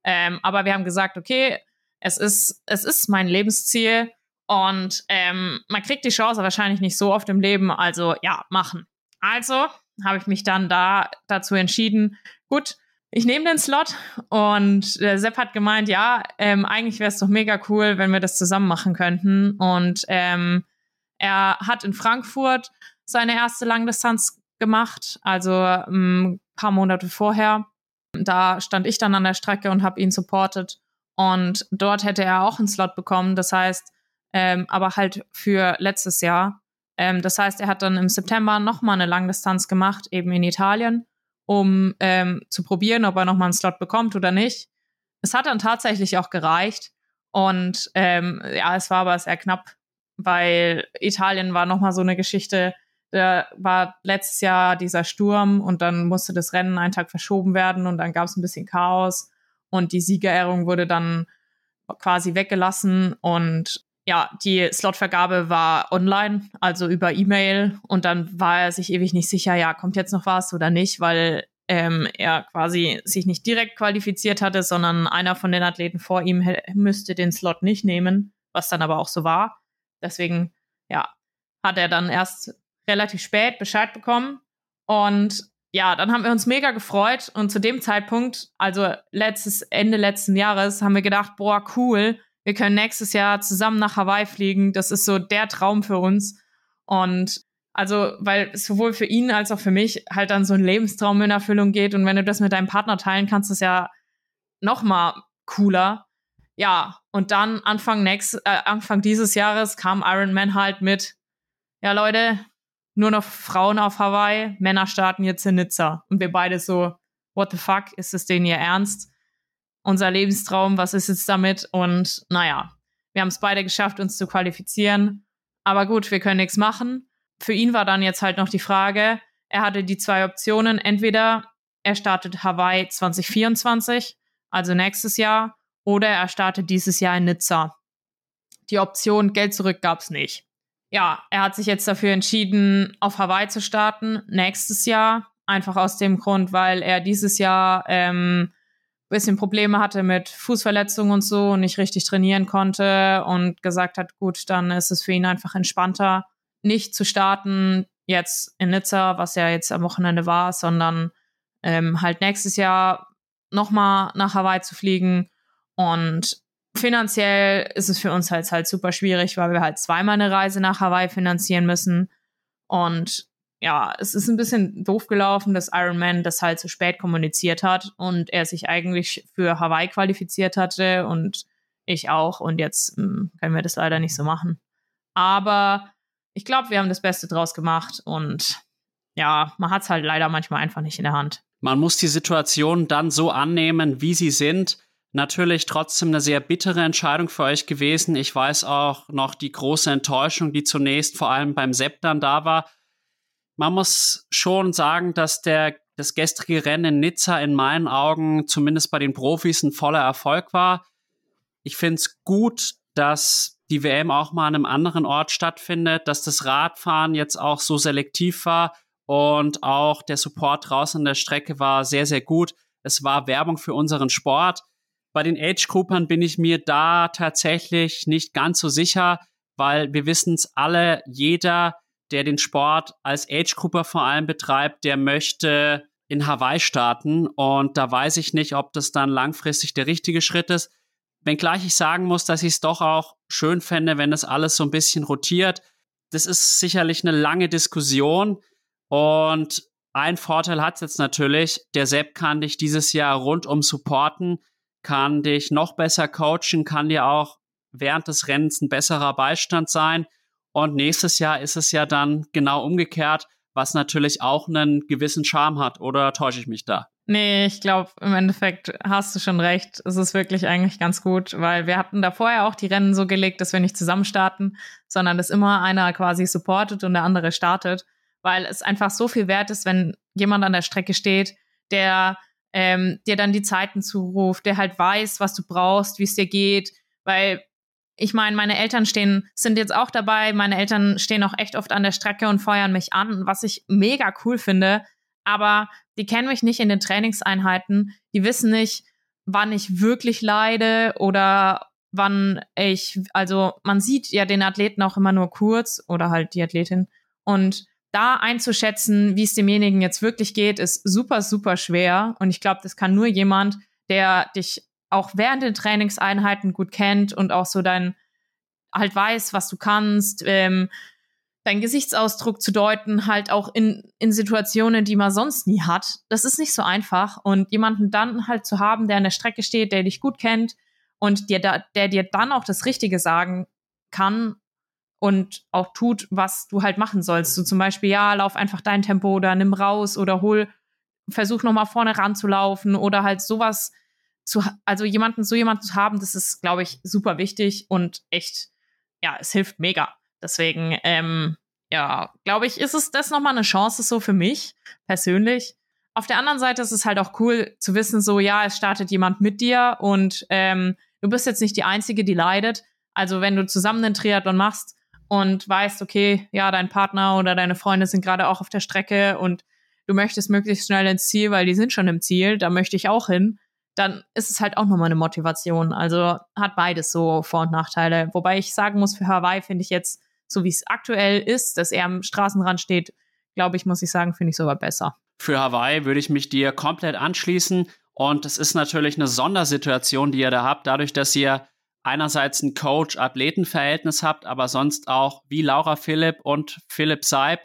S2: Ähm, aber wir haben gesagt, okay, es ist, es ist mein Lebensziel und ähm, man kriegt die Chance wahrscheinlich nicht so oft im Leben, also ja, machen. Also habe ich mich dann da dazu entschieden, gut, ich nehme den Slot und der Sepp hat gemeint, ja, ähm, eigentlich wäre es doch mega cool, wenn wir das zusammen machen könnten. Und ähm, er hat in Frankfurt seine erste Langdistanz gemacht, also ein ähm, paar Monate vorher. Da stand ich dann an der Strecke und habe ihn supportet. Und dort hätte er auch einen Slot bekommen. Das heißt, ähm, aber halt für letztes Jahr. Ähm, das heißt, er hat dann im September nochmal eine Langdistanz gemacht, eben in Italien um ähm, zu probieren, ob er nochmal einen Slot bekommt oder nicht. Es hat dann tatsächlich auch gereicht. Und ähm, ja, es war aber sehr knapp, weil Italien war nochmal so eine Geschichte. Da war letztes Jahr dieser Sturm und dann musste das Rennen einen Tag verschoben werden und dann gab es ein bisschen Chaos und die Siegerehrung wurde dann quasi weggelassen und ja, die Slotvergabe war online, also über E-Mail. Und dann war er sich ewig nicht sicher, ja, kommt jetzt noch was oder nicht, weil ähm, er quasi sich nicht direkt qualifiziert hatte, sondern einer von den Athleten vor ihm müsste den Slot nicht nehmen, was dann aber auch so war. Deswegen, ja, hat er dann erst relativ spät Bescheid bekommen. Und ja, dann haben wir uns mega gefreut. Und zu dem Zeitpunkt, also letztes, Ende letzten Jahres, haben wir gedacht, boah, cool, wir können nächstes Jahr zusammen nach Hawaii fliegen. Das ist so der Traum für uns. Und also, weil sowohl für ihn als auch für mich halt dann so ein Lebenstraum in Erfüllung geht. Und wenn du das mit deinem Partner teilen kannst, ist ja noch mal cooler. Ja, und dann Anfang nächst, äh, Anfang dieses Jahres kam Iron Man halt mit, ja Leute, nur noch Frauen auf Hawaii, Männer starten jetzt in Nizza. Und wir beide so, what the fuck, ist das denen ihr Ernst? Unser Lebenstraum, was ist jetzt damit? Und naja, wir haben es beide geschafft, uns zu qualifizieren. Aber gut, wir können nichts machen. Für ihn war dann jetzt halt noch die Frage, er hatte die zwei Optionen. Entweder er startet Hawaii 2024, also nächstes Jahr, oder er startet dieses Jahr in Nizza. Die Option Geld zurück gab es nicht. Ja, er hat sich jetzt dafür entschieden, auf Hawaii zu starten, nächstes Jahr. Einfach aus dem Grund, weil er dieses Jahr ähm, bisschen Probleme hatte mit Fußverletzungen und so und nicht richtig trainieren konnte und gesagt hat, gut, dann ist es für ihn einfach entspannter, nicht zu starten jetzt in Nizza, was ja jetzt am Wochenende war, sondern ähm, halt nächstes Jahr nochmal nach Hawaii zu fliegen. Und finanziell ist es für uns halt halt super schwierig, weil wir halt zweimal eine Reise nach Hawaii finanzieren müssen. Und ja, es ist ein bisschen doof gelaufen, dass Iron Man das halt zu spät kommuniziert hat und er sich eigentlich für Hawaii qualifiziert hatte und ich auch. Und jetzt mh, hm, können wir das leider nicht so machen. Aber ich glaube, wir haben das Beste draus gemacht und ja, man hat es halt leider manchmal einfach nicht in der Hand.
S1: Man muss die Situation dann so annehmen, wie sie sind. Natürlich trotzdem eine sehr bittere Entscheidung für euch gewesen. Ich weiß auch noch die große Enttäuschung, die zunächst vor allem beim Sepp dann da war man muss schon sagen, dass der, das gestrige Rennen in Nizza in meinen Augen zumindest bei den Profis ein voller Erfolg war. Ich finde es gut, dass die WM auch mal an einem anderen Ort stattfindet, dass das Radfahren jetzt auch so selektiv war und auch der Support draußen an der Strecke war sehr, sehr gut. Es war Werbung für unseren Sport. Bei den Age-Groupern bin ich mir da tatsächlich nicht ganz so sicher, weil wir wissen es alle, jeder der den Sport als Age-Grupper vor allem betreibt, der möchte in Hawaii starten. Und da weiß ich nicht, ob das dann langfristig der richtige Schritt ist. Wenngleich ich sagen muss, dass ich es doch auch schön fände, wenn das alles so ein bisschen rotiert. Das ist sicherlich eine lange Diskussion. Und ein Vorteil hat es jetzt natürlich, der Sepp kann dich dieses Jahr rundum supporten, kann dich noch besser coachen, kann dir auch während des Rennens ein besserer Beistand sein. Und nächstes Jahr ist es ja dann genau umgekehrt, was natürlich auch einen gewissen Charme hat. Oder täusche ich mich da?
S2: Nee, ich glaube, im Endeffekt hast du schon recht. Es ist wirklich eigentlich ganz gut, weil wir hatten da vorher auch die Rennen so gelegt, dass wir nicht zusammen starten, sondern dass immer einer quasi supportet und der andere startet, weil es einfach so viel wert ist, wenn jemand an der Strecke steht, der ähm, dir dann die Zeiten zuruft, der halt weiß, was du brauchst, wie es dir geht, weil ich meine, meine Eltern stehen, sind jetzt auch dabei. Meine Eltern stehen auch echt oft an der Strecke und feuern mich an, was ich mega cool finde. Aber die kennen mich nicht in den Trainingseinheiten. Die wissen nicht, wann ich wirklich leide oder wann ich, also man sieht ja den Athleten auch immer nur kurz oder halt die Athletin. Und da einzuschätzen, wie es demjenigen jetzt wirklich geht, ist super, super schwer. Und ich glaube, das kann nur jemand, der dich auch während den Trainingseinheiten gut kennt und auch so dein halt weiß, was du kannst, ähm, deinen Gesichtsausdruck zu deuten, halt auch in, in Situationen, die man sonst nie hat. Das ist nicht so einfach. Und jemanden dann halt zu haben, der an der Strecke steht, der dich gut kennt und dir da, der dir dann auch das Richtige sagen kann und auch tut, was du halt machen sollst. So zum Beispiel, ja, lauf einfach dein Tempo oder nimm raus oder hol, versuch nochmal vorne ranzulaufen oder halt sowas zu, also jemanden, so jemanden zu haben, das ist, glaube ich, super wichtig und echt, ja, es hilft mega. Deswegen, ähm, ja, glaube ich, ist es das nochmal eine Chance so für mich persönlich. Auf der anderen Seite ist es halt auch cool zu wissen, so, ja, es startet jemand mit dir und ähm, du bist jetzt nicht die Einzige, die leidet. Also wenn du zusammen den Triathlon machst und weißt, okay, ja, dein Partner oder deine Freunde sind gerade auch auf der Strecke und du möchtest möglichst schnell ins Ziel, weil die sind schon im Ziel, da möchte ich auch hin, dann ist es halt auch nochmal eine Motivation. Also hat beides so Vor- und Nachteile. Wobei ich sagen muss, für Hawaii finde ich jetzt so wie es aktuell ist, dass er am Straßenrand steht, glaube ich, muss ich sagen, finde ich sogar besser.
S1: Für Hawaii würde ich mich dir komplett anschließen. Und es ist natürlich eine Sondersituation, die ihr da habt, dadurch, dass ihr einerseits ein Coach-Athleten-Verhältnis habt, aber sonst auch wie Laura Philipp und Philipp Seib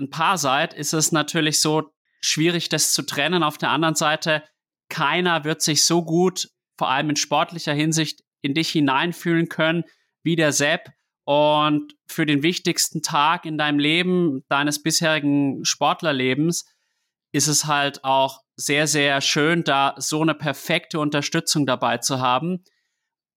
S1: ein Paar seid, ist es natürlich so schwierig, das zu trennen. Auf der anderen Seite, keiner wird sich so gut, vor allem in sportlicher Hinsicht, in dich hineinfühlen können wie der Sepp. Und für den wichtigsten Tag in deinem Leben, deines bisherigen Sportlerlebens, ist es halt auch sehr, sehr schön, da so eine perfekte Unterstützung dabei zu haben.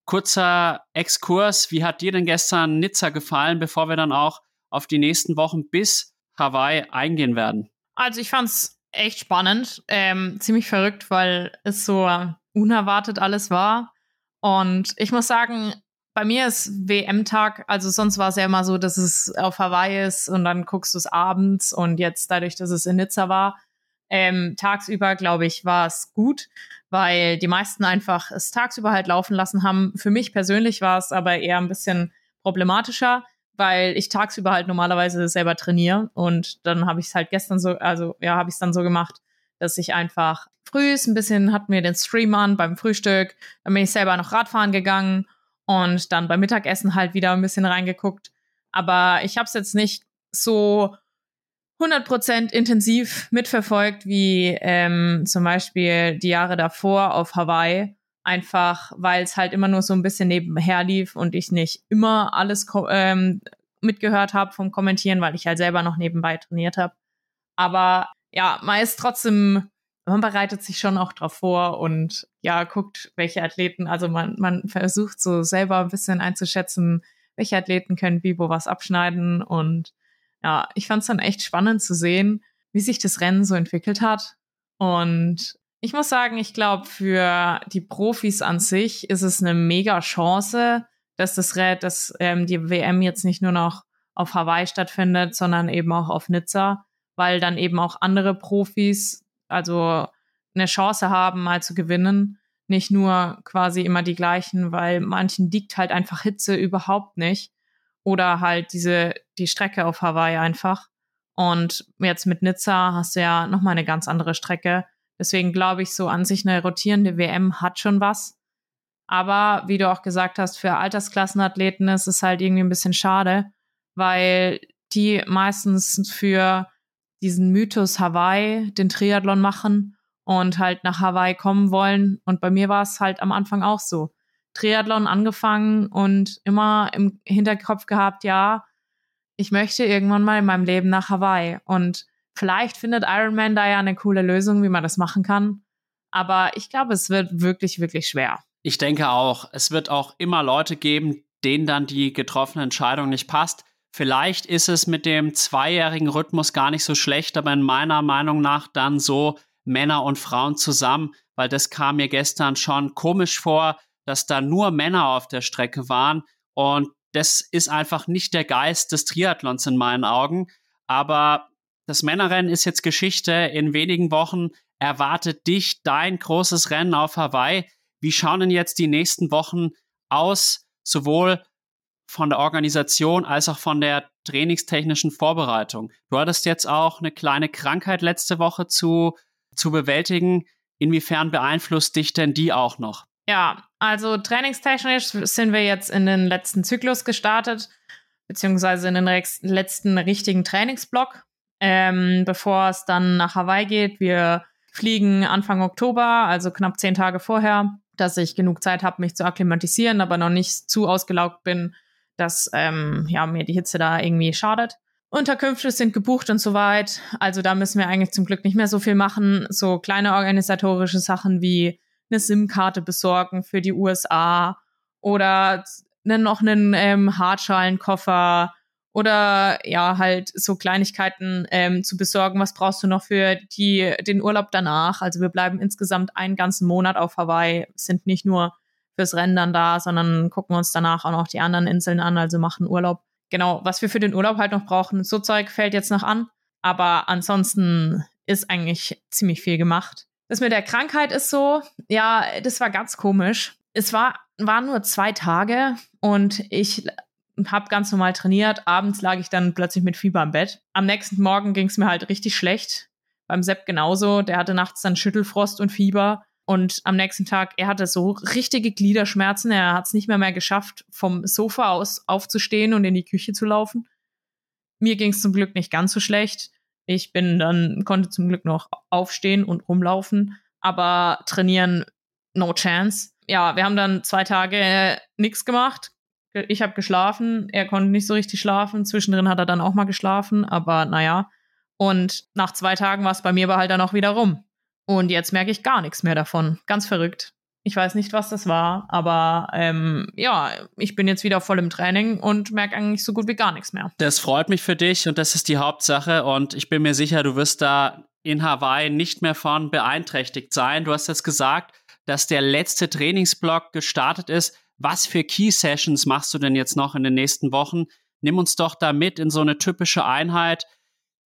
S1: Kurzer Exkurs, wie hat dir denn gestern Nizza gefallen, bevor wir dann auch auf die nächsten Wochen bis Hawaii eingehen werden?
S2: Also ich fand es echt spannend, ähm, ziemlich verrückt, weil es so unerwartet alles war. Und ich muss sagen, bei mir ist WM-Tag, also sonst war es ja immer so, dass es auf Hawaii ist und dann guckst du es abends und jetzt dadurch, dass es in Nizza war, ähm, tagsüber, glaube ich, war es gut, weil die meisten einfach es tagsüber halt laufen lassen haben. Für mich persönlich war es aber eher ein bisschen problematischer, weil ich tagsüber halt normalerweise selber trainiere und dann habe ich es halt gestern so, also ja, habe ich es dann so gemacht, dass ich einfach früh ein bisschen hatten wir den Stream an beim Frühstück, dann bin ich selber noch Radfahren gegangen und dann beim Mittagessen halt wieder ein bisschen reingeguckt. Aber ich habe es jetzt nicht so 100% intensiv mitverfolgt wie ähm, zum Beispiel die Jahre davor auf Hawaii. Einfach, weil es halt immer nur so ein bisschen nebenher lief und ich nicht immer alles ähm, mitgehört habe vom Kommentieren, weil ich halt selber noch nebenbei trainiert habe. Aber ja, man ist trotzdem man bereitet sich schon auch drauf vor und ja, guckt, welche Athleten, also man, man versucht so selber ein bisschen einzuschätzen, welche Athleten können wie wo was abschneiden. Und ja, ich fand es dann echt spannend zu sehen, wie sich das Rennen so entwickelt hat. Und ich muss sagen, ich glaube, für die Profis an sich ist es eine mega Chance, dass das dass ähm, die WM jetzt nicht nur noch auf Hawaii stattfindet, sondern eben auch auf Nizza, weil dann eben auch andere Profis also eine Chance haben, mal zu gewinnen. Nicht nur quasi immer die gleichen, weil manchen liegt halt einfach Hitze überhaupt nicht. Oder halt diese, die Strecke auf Hawaii einfach. Und jetzt mit Nizza hast du ja nochmal eine ganz andere Strecke. Deswegen glaube ich, so an sich eine rotierende WM hat schon was. Aber wie du auch gesagt hast, für Altersklassenathleten ist es halt irgendwie ein bisschen schade, weil die meistens für diesen Mythos Hawaii, den Triathlon machen und halt nach Hawaii kommen wollen. Und bei mir war es halt am Anfang auch so. Triathlon angefangen und immer im Hinterkopf gehabt, ja, ich möchte irgendwann mal in meinem Leben nach Hawaii. Und vielleicht findet Ironman da ja eine coole Lösung, wie man das machen kann. Aber ich glaube, es wird wirklich, wirklich schwer.
S1: Ich denke auch, es wird auch immer Leute geben, denen dann die getroffene Entscheidung nicht passt. Vielleicht ist es mit dem zweijährigen Rhythmus gar nicht so schlecht, aber in meiner Meinung nach dann so Männer und Frauen zusammen, weil das kam mir gestern schon komisch vor, dass da nur Männer auf der Strecke waren und das ist einfach nicht der Geist des Triathlons in meinen Augen. Aber das Männerrennen ist jetzt Geschichte. In wenigen Wochen erwartet dich dein großes Rennen auf Hawaii. Wie schauen denn jetzt die nächsten Wochen aus, sowohl von der Organisation als auch von der trainingstechnischen Vorbereitung. Du hattest jetzt auch eine kleine Krankheit letzte Woche zu, zu bewältigen. Inwiefern beeinflusst dich denn die auch noch?
S2: Ja, also trainingstechnisch sind wir jetzt in den letzten Zyklus gestartet, beziehungsweise in den letzten richtigen Trainingsblock, ähm, bevor es dann nach Hawaii geht. Wir fliegen Anfang Oktober, also knapp zehn Tage vorher, dass ich genug Zeit habe, mich zu akklimatisieren, aber noch nicht zu ausgelaugt bin, dass ähm, ja, mir die Hitze da irgendwie schadet. Unterkünfte sind gebucht und so weit. Also da müssen wir eigentlich zum Glück nicht mehr so viel machen. So kleine organisatorische Sachen wie eine SIM-Karte besorgen für die USA oder noch einen ähm, Hartschalenkoffer oder ja, halt so Kleinigkeiten ähm, zu besorgen. Was brauchst du noch für die, den Urlaub danach? Also wir bleiben insgesamt einen ganzen Monat auf Hawaii, sind nicht nur fürs Rennen dann da, sondern gucken uns danach auch noch die anderen Inseln an, also machen Urlaub. Genau, was wir für den Urlaub halt noch brauchen, so Zeug fällt jetzt noch an. Aber ansonsten ist eigentlich ziemlich viel gemacht. Das mit der Krankheit ist so, ja, das war ganz komisch. Es war, waren nur zwei Tage und ich habe ganz normal trainiert. Abends lag ich dann plötzlich mit Fieber im Bett. Am nächsten Morgen ging es mir halt richtig schlecht. Beim Sepp genauso. Der hatte nachts dann Schüttelfrost und Fieber. Und am nächsten Tag, er hatte so richtige Gliederschmerzen. Er hat es nicht mehr mehr geschafft, vom Sofa aus aufzustehen und in die Küche zu laufen. Mir ging es zum Glück nicht ganz so schlecht. Ich bin dann, konnte zum Glück noch aufstehen und rumlaufen, aber trainieren, no chance. Ja, wir haben dann zwei Tage äh, nichts gemacht. Ich habe geschlafen, er konnte nicht so richtig schlafen. Zwischendrin hat er dann auch mal geschlafen, aber naja. Und nach zwei Tagen war es bei mir aber halt dann auch wieder rum. Und jetzt merke ich gar nichts mehr davon. Ganz verrückt. Ich weiß nicht, was das war, aber ähm, ja, ich bin jetzt wieder voll im Training und merke eigentlich so gut wie gar nichts mehr.
S1: Das freut mich für dich und das ist die Hauptsache. Und ich bin mir sicher, du wirst da in Hawaii nicht mehr von beeinträchtigt sein. Du hast jetzt gesagt, dass der letzte Trainingsblock gestartet ist. Was für Key Sessions machst du denn jetzt noch in den nächsten Wochen? Nimm uns doch da mit in so eine typische Einheit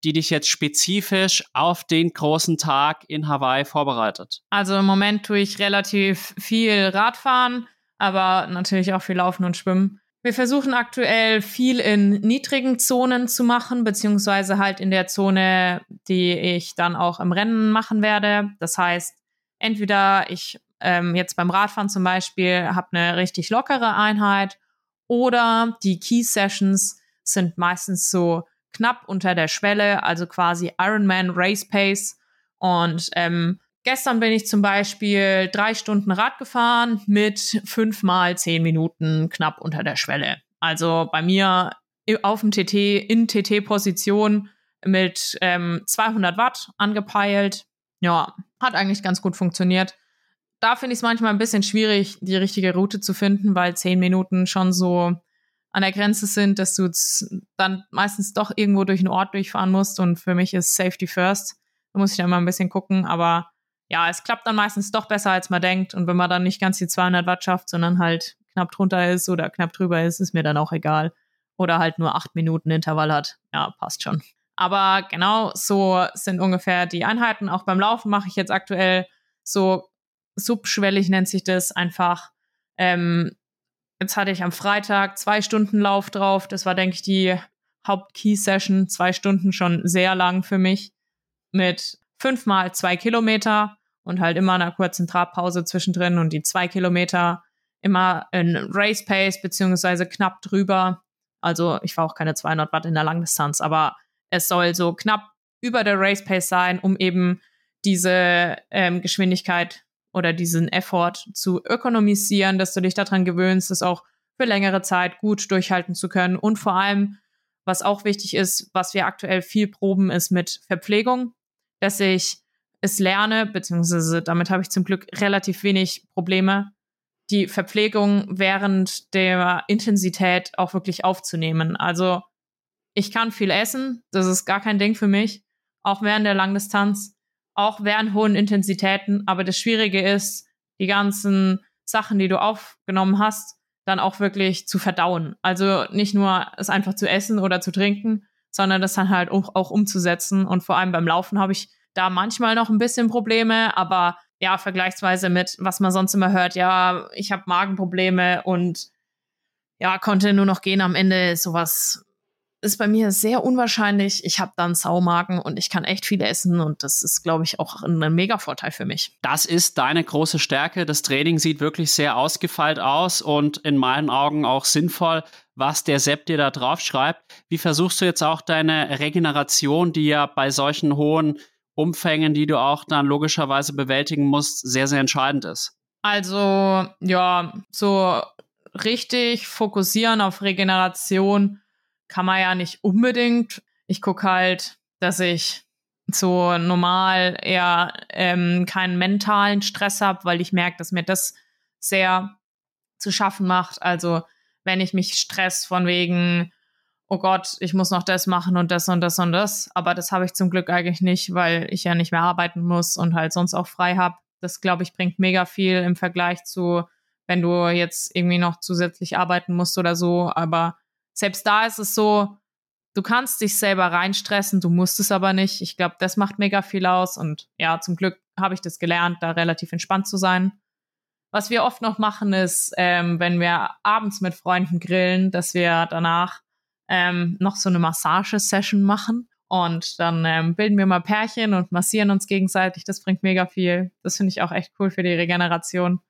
S1: die dich jetzt spezifisch auf den großen Tag in Hawaii vorbereitet?
S2: Also im Moment tue ich relativ viel Radfahren, aber natürlich auch viel Laufen und Schwimmen. Wir versuchen aktuell viel in niedrigen Zonen zu machen, beziehungsweise halt in der Zone, die ich dann auch im Rennen machen werde. Das heißt, entweder ich ähm, jetzt beim Radfahren zum Beispiel habe eine richtig lockere Einheit oder die Key Sessions sind meistens so knapp unter der Schwelle, also quasi Ironman Race Pace. Und ähm, gestern bin ich zum Beispiel drei Stunden Rad gefahren mit fünf mal zehn Minuten knapp unter der Schwelle. Also bei mir auf dem TT in TT-Position mit ähm, 200 Watt angepeilt. Ja, hat eigentlich ganz gut funktioniert. Da finde ich es manchmal ein bisschen schwierig, die richtige Route zu finden, weil zehn Minuten schon so an der Grenze sind, dass du dann meistens doch irgendwo durch einen Ort durchfahren musst. Und für mich ist Safety First. Da muss ich dann mal ein bisschen gucken. Aber ja, es klappt dann meistens doch besser, als man denkt. Und wenn man dann nicht ganz die 200 Watt schafft, sondern halt knapp drunter ist oder knapp drüber ist, ist mir dann auch egal. Oder halt nur acht Minuten Intervall hat. Ja, passt schon. Aber genau so sind ungefähr die Einheiten. Auch beim Laufen mache ich jetzt aktuell so subschwellig nennt sich das einfach ähm, Jetzt hatte ich am Freitag zwei Stunden Lauf drauf. Das war, denke ich, die Haupt-Key-Session. Zwei Stunden schon sehr lang für mich. Mit fünfmal zwei Kilometer und halt immer einer kurzen Trabpause zwischendrin und die zwei Kilometer immer in Race Pace beziehungsweise knapp drüber. Also ich war auch keine 200 Watt in der Langdistanz, aber es soll so knapp über der Race Pace sein, um eben diese ähm, Geschwindigkeit oder diesen Effort zu ökonomisieren, dass du dich daran gewöhnst, das auch für längere Zeit gut durchhalten zu können. Und vor allem, was auch wichtig ist, was wir aktuell viel proben, ist mit Verpflegung, dass ich es lerne, beziehungsweise damit habe ich zum Glück relativ wenig Probleme, die Verpflegung während der Intensität auch wirklich aufzunehmen. Also ich kann viel essen, das ist gar kein Ding für mich, auch während der Langdistanz auch während hohen Intensitäten. Aber das Schwierige ist, die ganzen Sachen, die du aufgenommen hast, dann auch wirklich zu verdauen. Also nicht nur es einfach zu essen oder zu trinken, sondern das dann halt auch, auch umzusetzen. Und vor allem beim Laufen habe ich da manchmal noch ein bisschen Probleme, aber ja, vergleichsweise mit, was man sonst immer hört, ja, ich habe Magenprobleme und ja, konnte nur noch gehen am Ende. Sowas ist bei mir sehr unwahrscheinlich. Ich habe dann Saumagen und ich kann echt viel essen und das ist, glaube ich, auch ein Mega-Vorteil für mich.
S1: Das ist deine große Stärke. Das Training sieht wirklich sehr ausgefeilt aus und in meinen Augen auch sinnvoll, was der Sepp dir da drauf schreibt. Wie versuchst du jetzt auch deine Regeneration, die ja bei solchen hohen Umfängen, die du auch dann logischerweise bewältigen musst, sehr, sehr entscheidend ist?
S2: Also, ja, so richtig fokussieren auf Regeneration kann man ja nicht unbedingt. Ich gucke halt, dass ich so normal eher ähm, keinen mentalen Stress habe, weil ich merke, dass mir das sehr zu schaffen macht. Also wenn ich mich stress von wegen, oh Gott, ich muss noch das machen und das und das und das. Aber das habe ich zum Glück eigentlich nicht, weil ich ja nicht mehr arbeiten muss und halt sonst auch frei habe. Das, glaube ich, bringt mega viel im Vergleich zu, wenn du jetzt irgendwie noch zusätzlich arbeiten musst oder so. Aber selbst da ist es so, du kannst dich selber reinstressen, du musst es aber nicht. Ich glaube, das macht mega viel aus und ja, zum Glück habe ich das gelernt, da relativ entspannt zu sein. Was wir oft noch machen, ist, ähm, wenn wir abends mit Freunden grillen, dass wir danach ähm, noch so eine Massagesession machen. Und dann ähm, bilden wir mal Pärchen und massieren uns gegenseitig. Das bringt mega viel. Das finde ich auch echt cool für die Regeneration.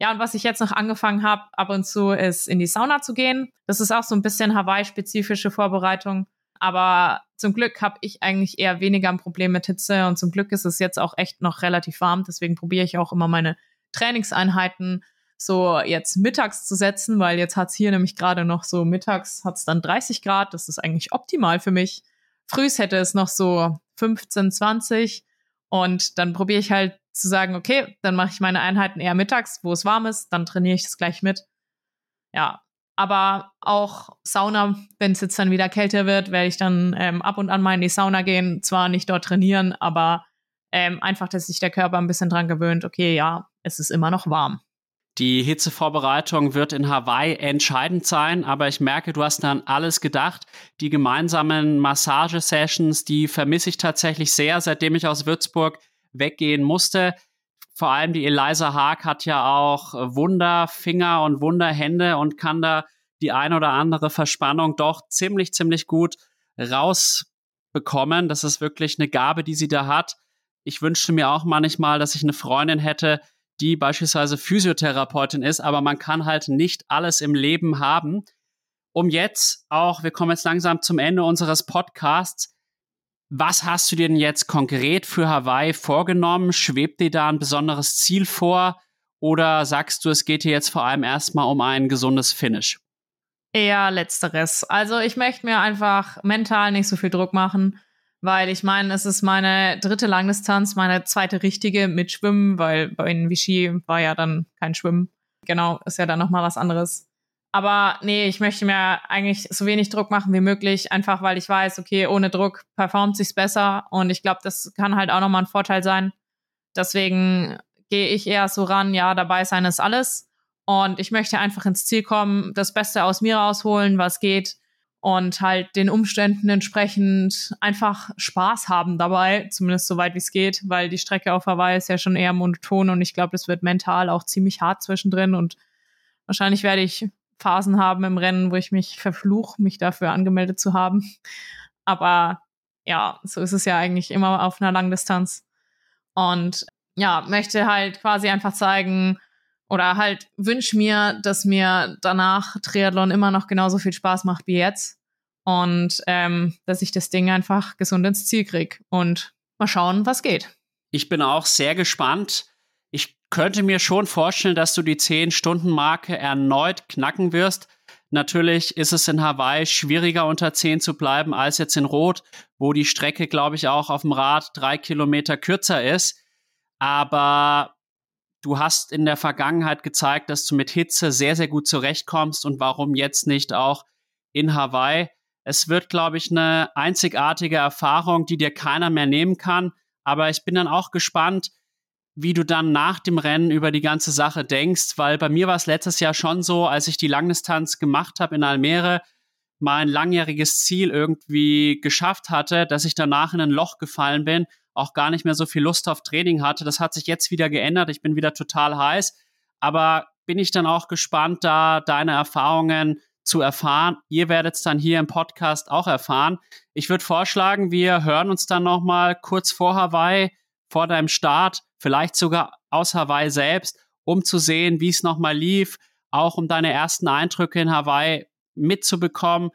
S2: Ja, und was ich jetzt noch angefangen habe, ab und zu, ist in die Sauna zu gehen. Das ist auch so ein bisschen Hawaii-spezifische Vorbereitung. Aber zum Glück habe ich eigentlich eher weniger ein Problem mit Hitze und zum Glück ist es jetzt auch echt noch relativ warm. Deswegen probiere ich auch immer meine Trainingseinheiten so jetzt mittags zu setzen, weil jetzt hat's hier nämlich gerade noch so mittags hat's dann 30 Grad. Das ist eigentlich optimal für mich. Frühs hätte es noch so 15, 20 und dann probiere ich halt zu sagen, okay, dann mache ich meine Einheiten eher mittags, wo es warm ist, dann trainiere ich das gleich mit. Ja, aber auch Sauna, wenn es jetzt dann wieder kälter wird, werde ich dann ähm, ab und an mal in die Sauna gehen, zwar nicht dort trainieren, aber ähm, einfach, dass sich der Körper ein bisschen dran gewöhnt, okay, ja, es ist immer noch warm.
S1: Die Hitzevorbereitung wird in Hawaii entscheidend sein, aber ich merke, du hast dann alles gedacht. Die gemeinsamen Massagesessions, die vermisse ich tatsächlich sehr, seitdem ich aus Würzburg weggehen musste. Vor allem die Eliza Haag hat ja auch Wunderfinger und Wunderhände und kann da die ein oder andere Verspannung doch ziemlich, ziemlich gut rausbekommen. Das ist wirklich eine Gabe, die sie da hat. Ich wünschte mir auch manchmal, dass ich eine Freundin hätte, die beispielsweise Physiotherapeutin ist, aber man kann halt nicht alles im Leben haben. Um jetzt auch, wir kommen jetzt langsam zum Ende unseres Podcasts. Was hast du dir denn jetzt konkret für Hawaii vorgenommen? Schwebt dir da ein besonderes Ziel vor? Oder sagst du, es geht hier jetzt vor allem erstmal um ein gesundes Finish?
S2: Eher letzteres. Also ich möchte mir einfach mental nicht so viel Druck machen weil ich meine, es ist meine dritte Langdistanz, meine zweite richtige mit Schwimmen, weil bei Vichy war ja dann kein Schwimmen. Genau, ist ja dann nochmal was anderes. Aber nee, ich möchte mir eigentlich so wenig Druck machen wie möglich, einfach weil ich weiß, okay, ohne Druck performt sich's besser und ich glaube, das kann halt auch nochmal ein Vorteil sein. Deswegen gehe ich eher so ran, ja, dabei sein ist alles. Und ich möchte einfach ins Ziel kommen, das Beste aus mir rausholen, was geht und halt den Umständen entsprechend einfach Spaß haben dabei, zumindest so weit wie es geht, weil die Strecke auf Hawaii ist ja schon eher monoton und ich glaube, das wird mental auch ziemlich hart zwischendrin und wahrscheinlich werde ich Phasen haben im Rennen, wo ich mich verfluche, mich dafür angemeldet zu haben. Aber ja, so ist es ja eigentlich immer auf einer Langdistanz. Und ja, möchte halt quasi einfach zeigen, oder halt wünsch mir, dass mir danach Triathlon immer noch genauso viel Spaß macht wie jetzt und ähm, dass ich das Ding einfach gesund ins Ziel krieg und mal schauen, was geht.
S1: Ich bin auch sehr gespannt. Könnte mir schon vorstellen, dass du die 10-Stunden-Marke erneut knacken wirst. Natürlich ist es in Hawaii schwieriger unter 10 zu bleiben als jetzt in Rot, wo die Strecke, glaube ich, auch auf dem Rad drei Kilometer kürzer ist. Aber du hast in der Vergangenheit gezeigt, dass du mit Hitze sehr, sehr gut zurechtkommst und warum jetzt nicht auch in Hawaii. Es wird, glaube ich, eine einzigartige Erfahrung, die dir keiner mehr nehmen kann. Aber ich bin dann auch gespannt, wie du dann nach dem Rennen über die ganze Sache denkst, weil bei mir war es letztes Jahr schon so, als ich die Langdistanz gemacht habe in Almere, mein langjähriges Ziel irgendwie geschafft hatte, dass ich danach in ein Loch gefallen bin auch gar nicht mehr so viel Lust auf Training hatte. Das hat sich jetzt wieder geändert. Ich bin wieder total heiß. Aber bin ich dann auch gespannt, da deine Erfahrungen zu erfahren. Ihr werdet es dann hier im Podcast auch erfahren. Ich würde vorschlagen, wir hören uns dann noch mal kurz vor Hawaii, vor deinem Start, vielleicht sogar aus Hawaii selbst, um zu sehen, wie es noch mal lief, auch um deine ersten Eindrücke in Hawaii mitzubekommen.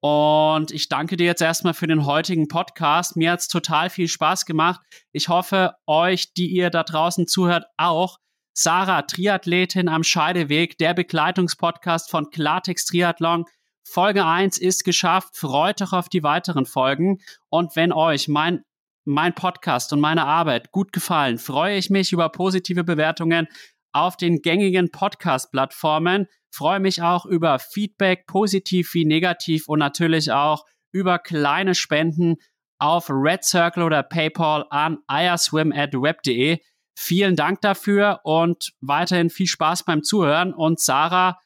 S1: Und ich danke dir jetzt erstmal für den heutigen Podcast. Mir hat es total viel Spaß gemacht. Ich hoffe, euch, die ihr da draußen zuhört, auch. Sarah, Triathletin am Scheideweg, der Begleitungspodcast von Klartext Triathlon. Folge 1 ist geschafft. Freut euch auf die weiteren Folgen. Und wenn euch mein, mein Podcast und meine Arbeit gut gefallen, freue ich mich über positive Bewertungen auf den gängigen Podcast-Plattformen. Freue mich auch über Feedback, positiv wie negativ und natürlich auch über kleine Spenden auf Red Circle oder PayPal an iaswim@web.de. Vielen Dank dafür und weiterhin viel Spaß beim Zuhören. Und Sarah,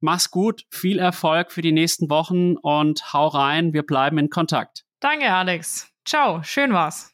S1: mach's gut, viel Erfolg für die nächsten Wochen und hau rein, wir bleiben in Kontakt.
S2: Danke, Alex. Ciao, schön war's.